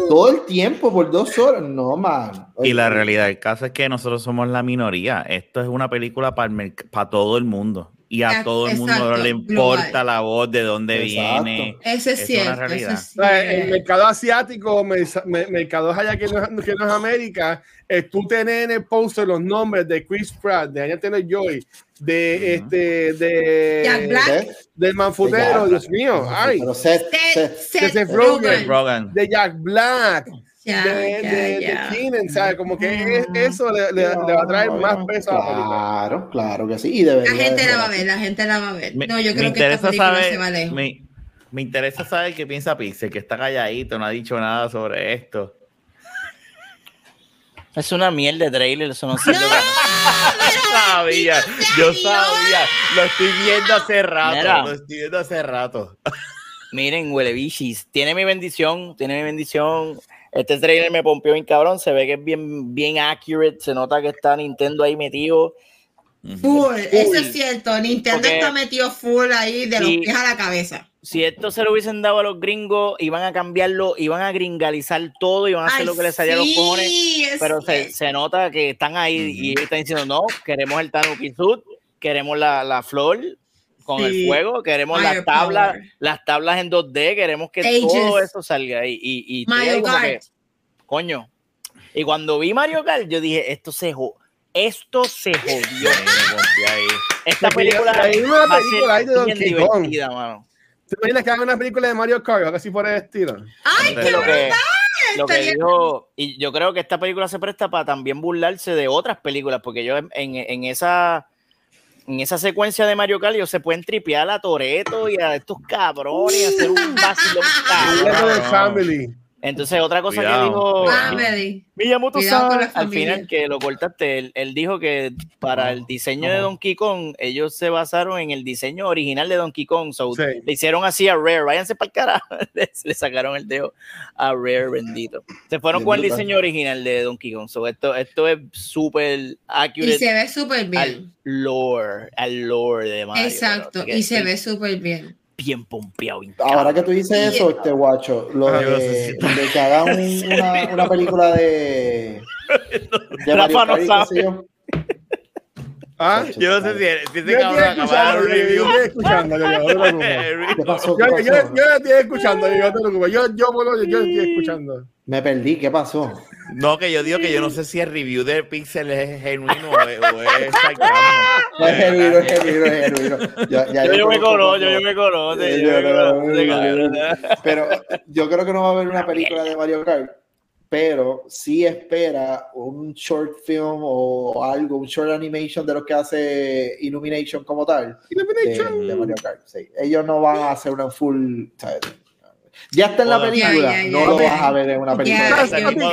todo el tiempo por dos horas. No, man. Y la realidad del caso es que nosotros somos la minoría. Esto es una película para, para todo el mundo. Y a todo el mundo exacto, le importa global. la voz, de dónde Exacto. viene. Eso es cierto. Eso realidad. es O sea, El mercado asiático, me- me- mercados allá que no, es- que no es América, es tú tener en el póster los nombres de Chris Pratt, de Anya Taylor Joy, de este, de Jack Black. Del manfutero, De Jack Dios mío, ay, Seth, Seth- Seth- Seth Seth Rogen. Rogen. Rogan. de Jack Black. Ya, de, ya, de, ya. de Keenan, ¿sabes? Como que es- eso le, le- le va a traer más peso a la película. Claro, claro que sí. Y debería La gente la va a ver, la gente la va a ver. Me, No, yo me creo que esta interesa película saber, se va lejos. me, me interesa saber qué piensa Pixel, que está calladito, no ha dicho nada sobre esto. Es una mierda de trailer, eso no sirve para sabía, yo sabía, lo estoy viendo hace rato, Mira. lo estoy viendo hace rato. Miren, huele bichis. Tiene mi bendición, tiene mi bendición. Este trailer me pompeó bien cabrón. Se ve que es bien, bien accurate. Se nota que está Nintendo ahí metido. Full, eso es cierto. Nintendo Porque- está metido full ahí de los Sí. pies a la cabeza. Si esto se lo hubiesen dado a los gringos, iban a cambiarlo, iban a gringalizar todo, iban a hacer Ay, lo que les salía a los sí, cojones. es- Pero se, se nota que están ahí y están diciendo, no, queremos el Tanuki Suit, queremos la, la flor con el Sí. fuego, queremos Fire las tablas, power. las tablas en 2D, queremos que Ages. todo eso salga ahí. Y, y Mario como que, Kart. coño. Y cuando vi Mario Kart, yo dije, esto se jodió. Esto se jodió. Esta película Hay una película ahí de Donkey Kong. divertida, mano. ¿Te imaginas que hagan una película de Mario Kart o algo así por el estilo? ¡Ay, Entonces, qué lo que, brutal! lo que y yo creo que esta película se presta para también burlarse de otras películas, porque yo en, en- en esa en esa secuencia de Mario Kart ellos se pueden tripear a Toreto y a estos cabrones y hacer un vacilón cabrón. de Family. Entonces, otra cosa que Cuidado. dijo Family. Miyamoto la al final que lo cortaste, él, él dijo que para el diseño de Donkey Kong, ellos se basaron en el diseño original de Donkey Kong. So, Sí. Le hicieron así a Rare, váyanse para el carajo. le, sacaron el dedo a Rare, bendito. Se fueron con el diseño original de Donkey Kong. So, esto, esto es súper Y accurate se ve súper bien. al lore, al lore de Mario. Exacto, que y se ve súper bien. Bien pompeado. Ahora que tú dices eso, este guacho, lo de, si- de que hagan un- una, una película de, de Mario Rafa no sabe. ¿Ah? Yo no sé si, si ese Yo cabrón estoy acaba de escuchando, yo, yo review. estoy escuchando, yo. Yo, ¿Qué yo, yo, yo la estoy escuchando, yo no te preocupes. Yo, yo, yo estoy escuchando. Me perdí, ¿qué pasó? No, que yo digo que yo no sé si el review de Pixel es genuino o es. No es genuino, es genuino, es genuino. Ya, ya Yo, yo me conozco yo, yo me conozco. Yo yo. Pero yo creo que no va a haber una película de Mario Kart, pero sí espera un short film o algo, un short animation de lo que hace Illumination como tal. De, Illumination. de Mario Kart. sí. Ellos no van a hacer una full. ¿sabes? Ya está en la película, ya, ya, no lo vas a ver en una película.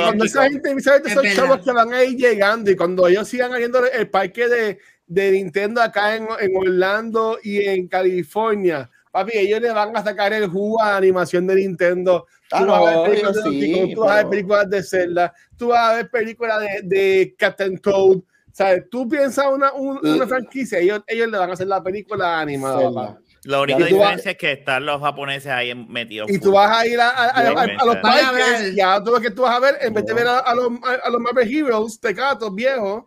Cuando esa gente, esa gente son chavos que van a ir llegando y cuando ellos sigan haciendo el parque de, de Nintendo acá en, en Orlando y en California, papi, ellos le van a sacar el jugo a la animación de Nintendo. Ah, Tú vas a ver películas de sí, Kong, tú vas a ver películas de Zelda, tú vas a ver películas de, de Captain Toad. ¿Sabes? Tú piensas una, un- una franquicia, ellos, ellos le van a hacer la película animada. La única tú diferencia es que están los japoneses ahí metidos. Y tú vas a ir a, a- a- a- a los Van a parques hablar. y a todo lo que tú vas a ver, en vez de ver a, a los, a, a los Marvel Heroes, tecatos viejos,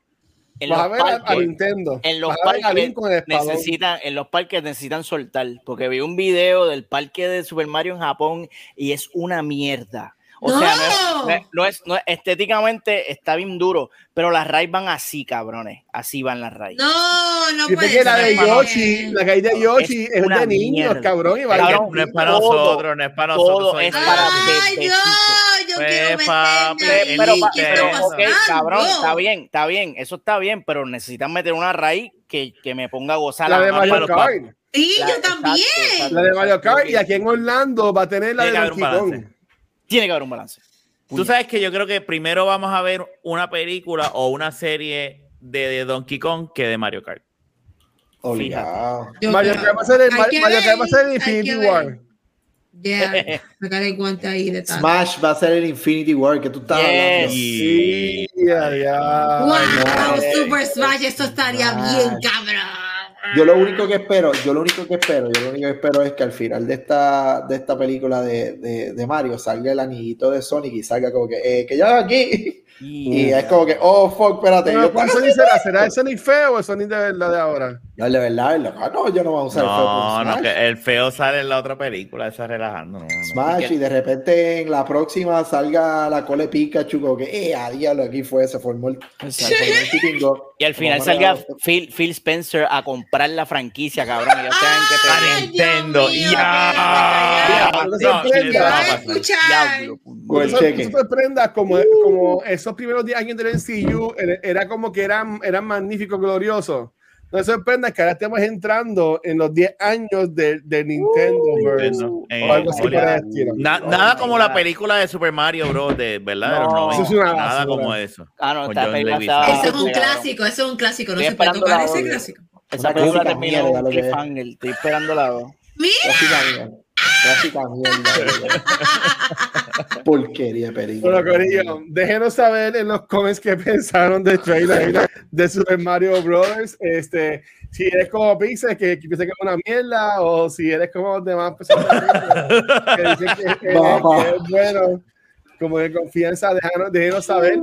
En vas a ver a, a parques, Nintendo. en los parques necesitan, en los parques necesitan soltar, porque vi un video del parque de Super Mario en Japón y es una mierda. O ¡No! sea, no es, no es- no es- no es- estéticamente está bien duro, pero las raids van así, cabrones. Así van las raids. No, no Dice puede que la de ser. Yoshi, la que hay de Yoshi Es es, de niños, mierda. cabrón. Y Cabrón, no es para todo- nosotros, no es para nosotros. es para Ay. Dios, yo quiero meterme ahí. Pero, Elite, pa- ¿Qué pero, está ok, cabrón, está bien, está bien, eso está bien, pero necesitan meter una raíz que, que me ponga a gozar. la de Mario. Kart. Sí, La- yo también. exacto. La de Mario Kart. Y aquí en Orlando va a tener la de Donkey Kong. Tiene que haber un balance. Tú sabes que yo creo que primero vamos a ver una película o una serie de, de Donkey Kong que de Mario Kart. Obligado. Mario Kart va a ser el Mario Kart va a ser el Infinity. War. Ya, ahí de tal. Smash va a ser el Infinity War que tú estás Yes. hablando. Sí, ya, ya. Wow, no. Super Smash, esto estaría Smash. bien, cabrón. Yo lo único que espero, yo lo único que espero, yo lo único que espero es que al final de esta, de esta película de, de, de Mario salga el anillito de Sonic y salga como que, eh, que ya aquí. Y es como que, oh, fuck, espérate. Pero Yo, ¿Cuál Sonic será? ¿Será el Sonic feo o el Sonic de verdad de ahora? No, de verdad, de verdad, no, yo no voy a usar el feo No, no, que el feo sale en la otra película, esa relajando. No, no, no. Smash y de repente en la próxima salga la cole Pikachu como que, eh, a diablo, aquí fue, se formó el, se formó el chiquingo. Y al final Como salga Phil, Phil Spencer a comprar la franquicia, cabrón. Y ellos tengan que. Ay, Nintendo. Ya. No, no Te eso te sorprenda como, como esos primeros 10 años del era- era como que eran, eran magníficos, gloriosos. No te sorprenda que ahora estemos entrando en los 10 años de, de Nintendo, Nintendo. o algo así Eh, estilo. Na- nada como la película de Super Mario Bros. de verdad, de los No. 90. Eso es una nada basura. como eso. Ah, no, Con estaba- Ese es un Claro. clásico, ese es un clásico. No se puede tocar ese clásico. Esa película que es. cliffhanger. Estoy esperando la Mira, Clásica mierda. Porquería película. Bueno, Corillo, déjenos saber en los comments qué pensaron del trailer de Super Mario Brothers. Este, si eres como Pixel, que, que piensa que es una mierda, o si eres como los demás personas que dicen que, que- que es bueno, como de confianza, déjanos, déjenos saber.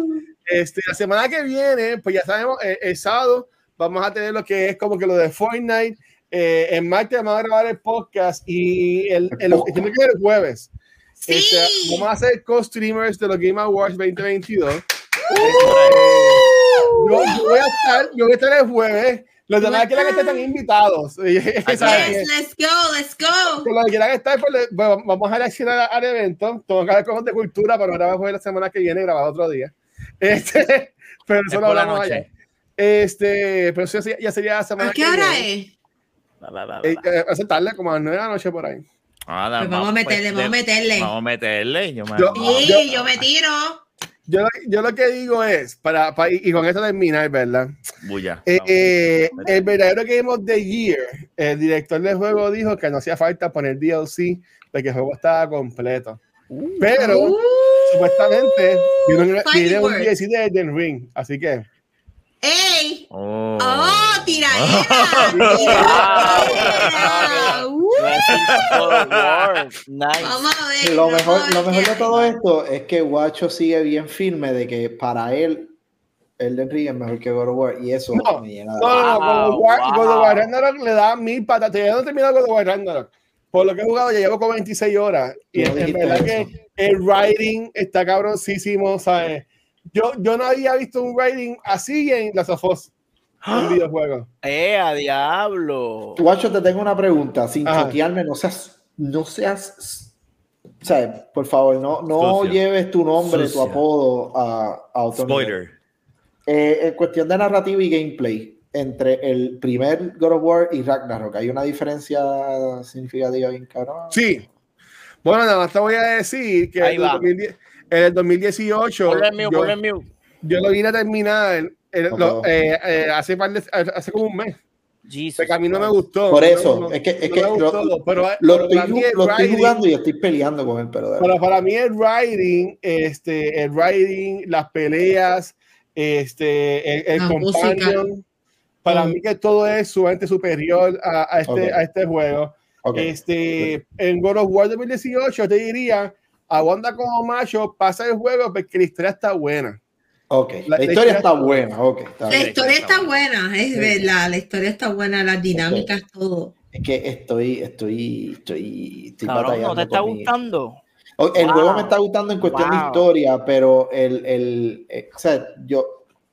Este, la semana que viene, pues ya sabemos, eh, el sábado vamos a tener lo que es como que lo de Fortnite. Eh, en martes vamos a grabar el podcast y el, el, el, tiene que ser el jueves. sí. Este, vamos a hacer co-streamers de los Game Awards 2022. Yo, yo voy a estar, yo voy a estar el jueves. Los demás que quieran estar están invitados. Yes, let's go, let's go. Con los que quieran estar, pues, pues, vamos a reaccionar al, al evento. Tengo que ver cosas de cultura, pero grabar jueves la semana que viene y grabar otro día. Este, pero eso Es lo hablamos noche. allá. Este, pero eso ya, ya sería la semana ¿A qué que hora viene. es? Eh, eh, hace tarde, como a las 9 de la noche por ahí. Ah, da- Pues vamos a meterle, pues, vamos a meterle. Vamos a meterle. Yo me- Yo-. Sí, yo me tiro. Yo, lo- yo lo que digo es, para, para- y con esto terminar, ¿verdad? Bulla. Eh, Vamos. eh, el verdadero Game of the Year, el director del juego dijo que no hacía falta poner DLC porque el juego estaba completo. Pero Uh, supuestamente Fighting viene un. DLC de Elden Ring, así que ¡Ey! Oh. ¡Oh, tiradera! ¡Tiradera! Uh. Nice. Vamos a ver. Lo vamos mejor, a ver lo mejor de todo esto es que Guacho sigue bien firme de que para él Elden Ring es mejor que God of War y eso No, me llena de no, no, no, God of War, Wow, God of. War Ragnarok le da mil patas. Todavía no he terminado God of War Ragnarok. Por lo que he jugado, ya llevo como 26 horas. Y no dijiste verdad eso. que el writing está cabroncísimo, ¿sabes? Yo, yo no había visto un writing así en Las of Us, en videojuegos. ¡Eh, a diablo! Guacho, te tengo una pregunta, sin Ajá. chotearme, no seas, no seas, o sea, por favor, no, no Sucio. lleves tu nombre, Sucia. tu apodo a, a otro. Spoiler. Eh, en cuestión de narrativa y gameplay, entre el primer God of War y Ragnarok, ¿hay una diferencia significativa bien cabrón? Sí. Bueno, nada más te voy a decir que Ahí en el, va. 2010 en el 2018 Ponle el mío, yo, yo lo vine a terminar el- lo- eh, eh, hace, par de- hace como un mes. Jesus Porque a mí no me gustó. Por eso, no- es que, es no que lo, gustó, pero, lo pero estoy, lo jugando y estoy peleando con él, pero para mí el writing, este, el writing, las peleas, este, el, para Mm. mí que todo es sumamente superior a, a este, a este juego. Este, en God of War 2018 te diría, aguanta como macho, pasa el juego porque la historia está buena. Ok, La- la, historia está buena, ok. está La historia está buena, es verdad. La historia está buena, las dinámicas, todo. Es que estoy, estoy, estoy, estoy Cabrón, ¿no batallando te está gustando? O- El Wow. juego me está gustando en cuestión de Wow. historia, pero el, el, eh, o sea, yo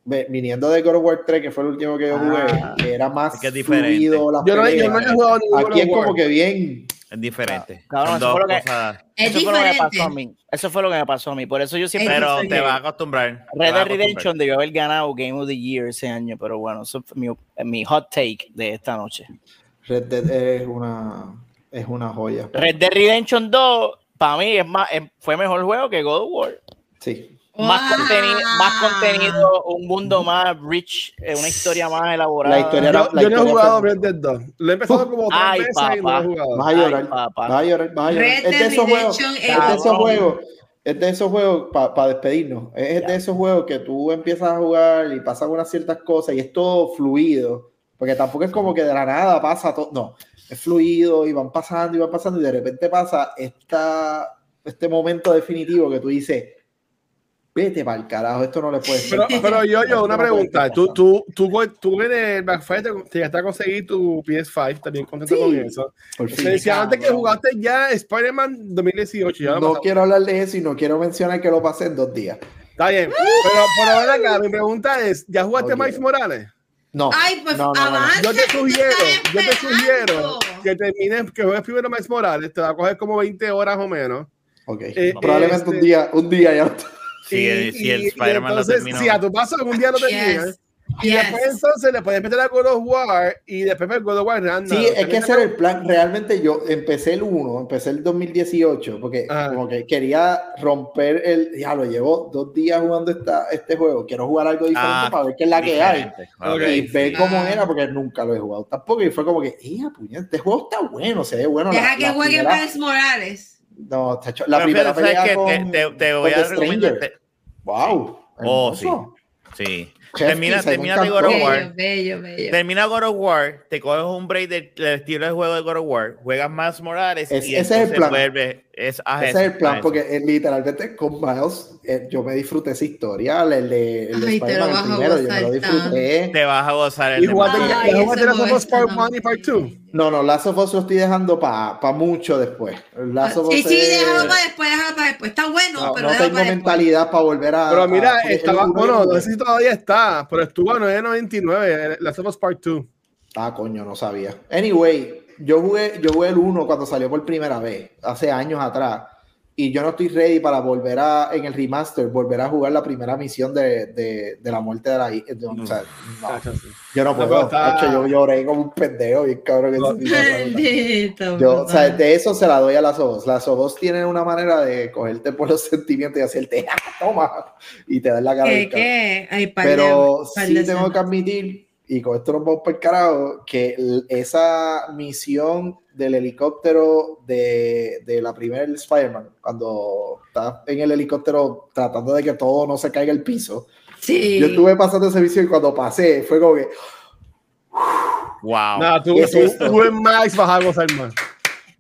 viniendo de God of War 3, que fue el último que yo jugué, Ah. que era más Es que es diferente. fluido Yo no, yo no he jugado ningún God Aquí es como que bien. Es diferente. Cabrón, eso fue lo que- cosas. Es Eso fue lo que me pasó a mí. Eso fue lo que me pasó a mí. Por eso yo siempre. Pero te vas a acostumbrar. Red Dead. Redemption debió haber ganado Game of the Year ese año, pero bueno, eso fue mi, mi hot take de esta noche. Red Dead es una, es una joya. Red Dead Redemption 2, para mí, es más, es- fue mejor juego que God of War. Sí. Más, contenido, más contenido, un mundo más rich, eh, una historia más elaborada. La historia Yo, era- la yo no he jugado fue- Red Dead 2. Lo he empezado como tres Ay, veces y no he papá. jugado. Vas a llorar, papá. vas a llorar, vas a llorar. Red Es de esos juegos, Redemption es de esos cabrón. juegos, es de esos juegos para despedirnos. Es de esos juegos que tú empiezas a jugar y pasan unas ciertas cosas y es todo fluido, porque tampoco es como que de la nada pasa todo, no, es fluido y van pasando y van pasando y de repente pasa esta, este momento definitivo que tú dices, vete para el carajo, esto no le puede ser. Pero, pero yo, yo, una pregunta. Tú, tú, tú, tú en el Black Friday te llegaste a conseguir tu PS5, también contento Sí. con eso. Por Se fin. decía antes que jugaste ya Spider-Man 2018. Ya No quiero hablar de eso y no quiero mencionar que lo pasé en dos días. Está bien. Pero, pero ven acá, mi pregunta es: ¿ya jugaste Ok. Miles Morales? No. Ay, pues no. Yo te ¿qué sugiero, yo te sugiero que termines, que juegues primero Miles Morales, te va a coger como 20 horas o menos. Ok. Eh, Probablemente este- un día, un día ya. Si el, si el Spider-Man lo entonces, terminó. Si a tu paso algún día lo terminas, Yes. y Yes. después entonces le puedes meter a God of War y después ver God of War Ragnarok. Sí, es que ese era el plan. Realmente yo empecé el 1, empecé el 2018, porque Ajá. como que quería romper el. Ya lo llevo dos días jugando esta, este juego. Quiero jugar algo diferente Ah, para ver qué es la que hay. Y ver cómo Ah. era, porque nunca lo he jugado tampoco. Y fue como que, ¡eh, puñet! Este juego está bueno, se ve bueno. Deja La- que la jueguen primera- Miles Morales. No, tacho, la Pero primera fíjate, ¿sabes pelea con, Te, te- te voy a recomendar. Te- ¡Wow! Oh, hermoso. Sí. Chef Termina, termina de God of. War. Bello, bello, bello. Termina God of War, te coges un break del, del estilo de juego de God of War, juegas más Morales Es- y ese es el plan. vuelve. Es, Ese es el plan, porque eh, literalmente con Miles eh, yo me disfruté esa historia, el de, el Ay, te lo vas a primero, yo me lo gozar disfruté. te vas a gozar el Y de jugaste ese 1 y Part 2. No, no, Last of Us lo estoy dejando para mucho después. Last of Us Sí, sí, es- déjalo para después, déjalo para después. Está bueno, no, pero no tengo para mentalidad para volver a. Pero mira, a- estaba, bueno, es- no sé si todavía está, pero estuvo a 9.99, Last of Us Part 2. Ah, coño, no sabía. Anyway, yo jugué, yo jugué el 1 cuando salió por primera vez, hace años atrás. Y yo no estoy ready para volver a, en el remaster, volver a jugar la primera misión de, de, de la muerte de la hija. O sea, no, yo no No, puedo. está- Hacho, yo lloré como un pendejo, bien cabrón. No. que de- Maldito, Yo, o sea, de eso se la doy a las ojos. Las ojos tienen una manera de cogerte por los sentimientos y hacerte, ¡ah, toma! Y te dan la cara. ¿Qué, qué? De- Pero sí de tengo que admitir, y con esto nos vamos para el carajo, que esa misión del helicóptero de, de la primera Spider-Man, cuando está en el helicóptero tratando de que todo no se caiga al piso, Sí. yo estuve pasando esa misión y cuando pasé fue como que, Wow. Nada, tú, ¿Qué es tú, tú en Max vas a gozar más.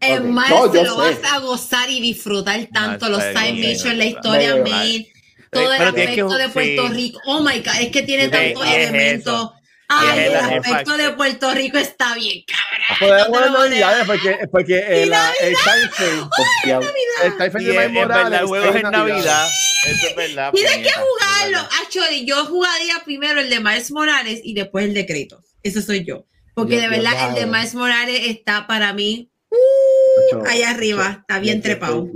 En Ok. más No, te lo sé. vas a gozar y disfrutar tanto No, los side missions, la historia main, todo el aspecto de Puerto sí. Rico. Oh my god, es que tiene Sí, tantos es elementos. eso. Ay, el la aspecto de Puerto Rico está bien, cabrón. Podemos a navidades porque, porque el, el confiado. el time frame Y de es, Miles es verdad, Morales es en Navidad. Eso es verdad. Tienes que jugarlo. verdad. Actually, yo jugaría primero el de Miles Morales y después el de Kratos. Eso soy yo. Porque de verdad el de Miles Morales está para mí Macho, allá arriba. Está bien trepado.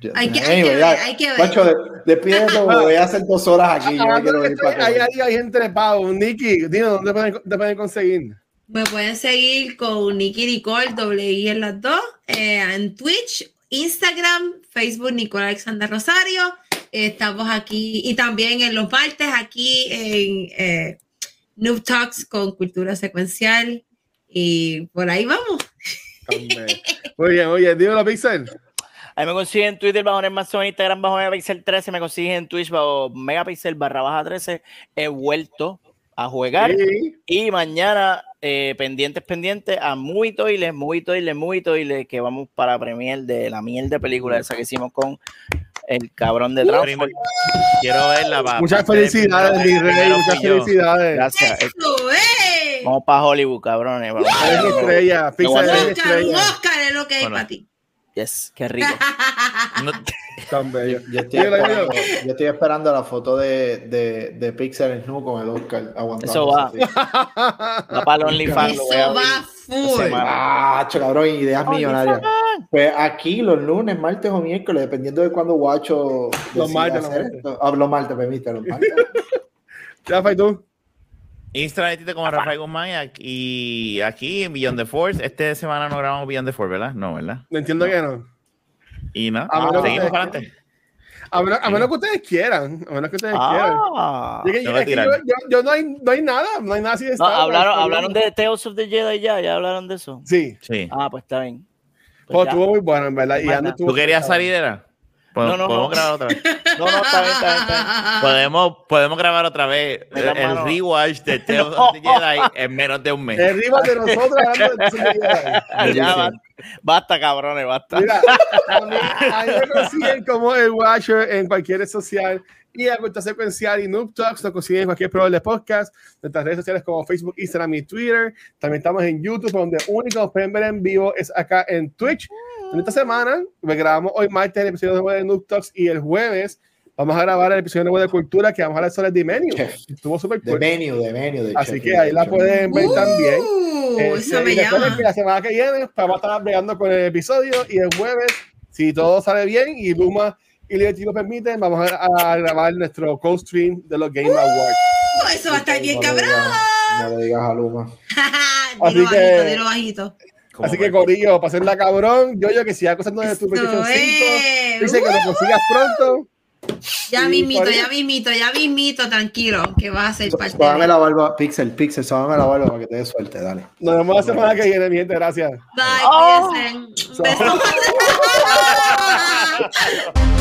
Estoy- yo estoy- yo- yo- Hay que- hay que ver, hay que ver. Macho, de- despídete, voy a hacer dos horas aquí. Yo me Ah, pero ir para hay, hay, hay gente de pago. Nicky, dino, ¿dónde pueden, te pueden conseguir? Me pueden seguir con Nicky Nicole, doble I en las dos, eh, en Twitch, Instagram, Facebook, Nicole Alexander Rosario. Eh, estamos aquí y también en los martes aquí en eh, Noob Talks con Cultura Secuencial. Y por ahí vamos. Muy bien, oye, dímelo, Pixel. Ahí me consiguen en Twitter bajo Nelmazo, en Instagram bajo Megapixel 13, me consiguen en Twitch bajo Megapixel barra baja 13. He vuelto a jugar Sí. y mañana eh, pendientes, pendientes a Muy Toiles, Muy Toiles, Muy Toiles, que vamos para premier de la miel de película esa que hicimos con el cabrón de Transform. Quiero verla. pa- Muchas felicidades, mi rey. Muchas felicidades. Gracias. ¡Eso, eh! Vamos para Hollywood, cabrones. Vamos. Eres estrella. Eres Oscar. Oscar es lo que hay Bueno. para ti. Yes, qué rico. No- Tan bello. Yo estoy, esperando, yo estoy esperando la foto de, de, de Pixel Snow con el Oscar aguantando. Eso va. Va para el OnlyFans. Eso abrir. va full. Ah, cabrón, ideas millonarias. Pues aquí los lunes, martes o miércoles, dependiendo de cuándo Guacho Los decida martes, los hacer martes. esto. Ah, los martes, permite, los martes. Rafa, ¿y tú? Instagram Twitter como Rafael Guzmán y aquí, en Beyond the Force. Esta semana no grabamos Beyond the Force, ¿verdad? No, ¿verdad? No entiendo que no. Y no, A menos que seguimos ustedes para adelante. A menos, a menos que ustedes quieran. A menos que ustedes quieran. Ah. Te yo, no, hay, no hay nada, no hay nada así de No, hablaron, hablaron de Tales of the Jedi ya, ya hablaron de eso. Sí, Sí. Ah, pues está bien. Pues pues estuvo muy bueno, en verdad. Y estuvo- ¿Tú querías salir, era? No, no, ¿Podemos no. grabar otra vez? No, no, está bien, está bien, está bien. Podemos, podemos grabar otra vez el mano. rewatch de Tales of the Jedi en menos de un mes. Arriba de nosotros hablando de Tales of the Jedi. Ya, basta, basta, cabrones, basta. Mira, a mí, a mí me consiguen como el Watcher en cualquier red social y a cuenta secuencial y Noob Talks nos consiguen en cualquier programa de podcast, nuestras redes sociales como Facebook, Instagram y Twitter. También estamos en YouTube, donde único nos pueden ver en vivo es acá en Twitch. En esta semana, grabamos hoy martes el episodio nuevo de Noob Talks y el jueves vamos a grabar el episodio nuevo de Cultura que vamos a hablar sobre The Menu. Estuvo súper De cool. menú, de menú. De Así chef, que ahí la chef. pueden ver también. Uh, Este, eso me y recuerden llama. que la semana que viene vamos a estar bregando con el episodio y el jueves, si todo sale bien y Luma y Liberty lo permiten, vamos a, a grabar nuestro co-stream de los Game Awards. Uh, eso va a estar bien, No cabrón. digas- No le digas a Luma. Así dilo que- bajito, dilo bajito. Así que, Corillo, para hacerla cabrón, yo yo que siga acosando de tu PlayStation 5. es. Dice que lo consigas pronto. Ya mismito, ya mismito, ya mismito, tranquilo, que vas a ser parte Sóbame de... la barba, Pixel, Pixel, sóbame la barba para que te dé suerte, dale. Nos vemos la semana que viene, mi gente. Gracias. Bye, cuídense. Un beso.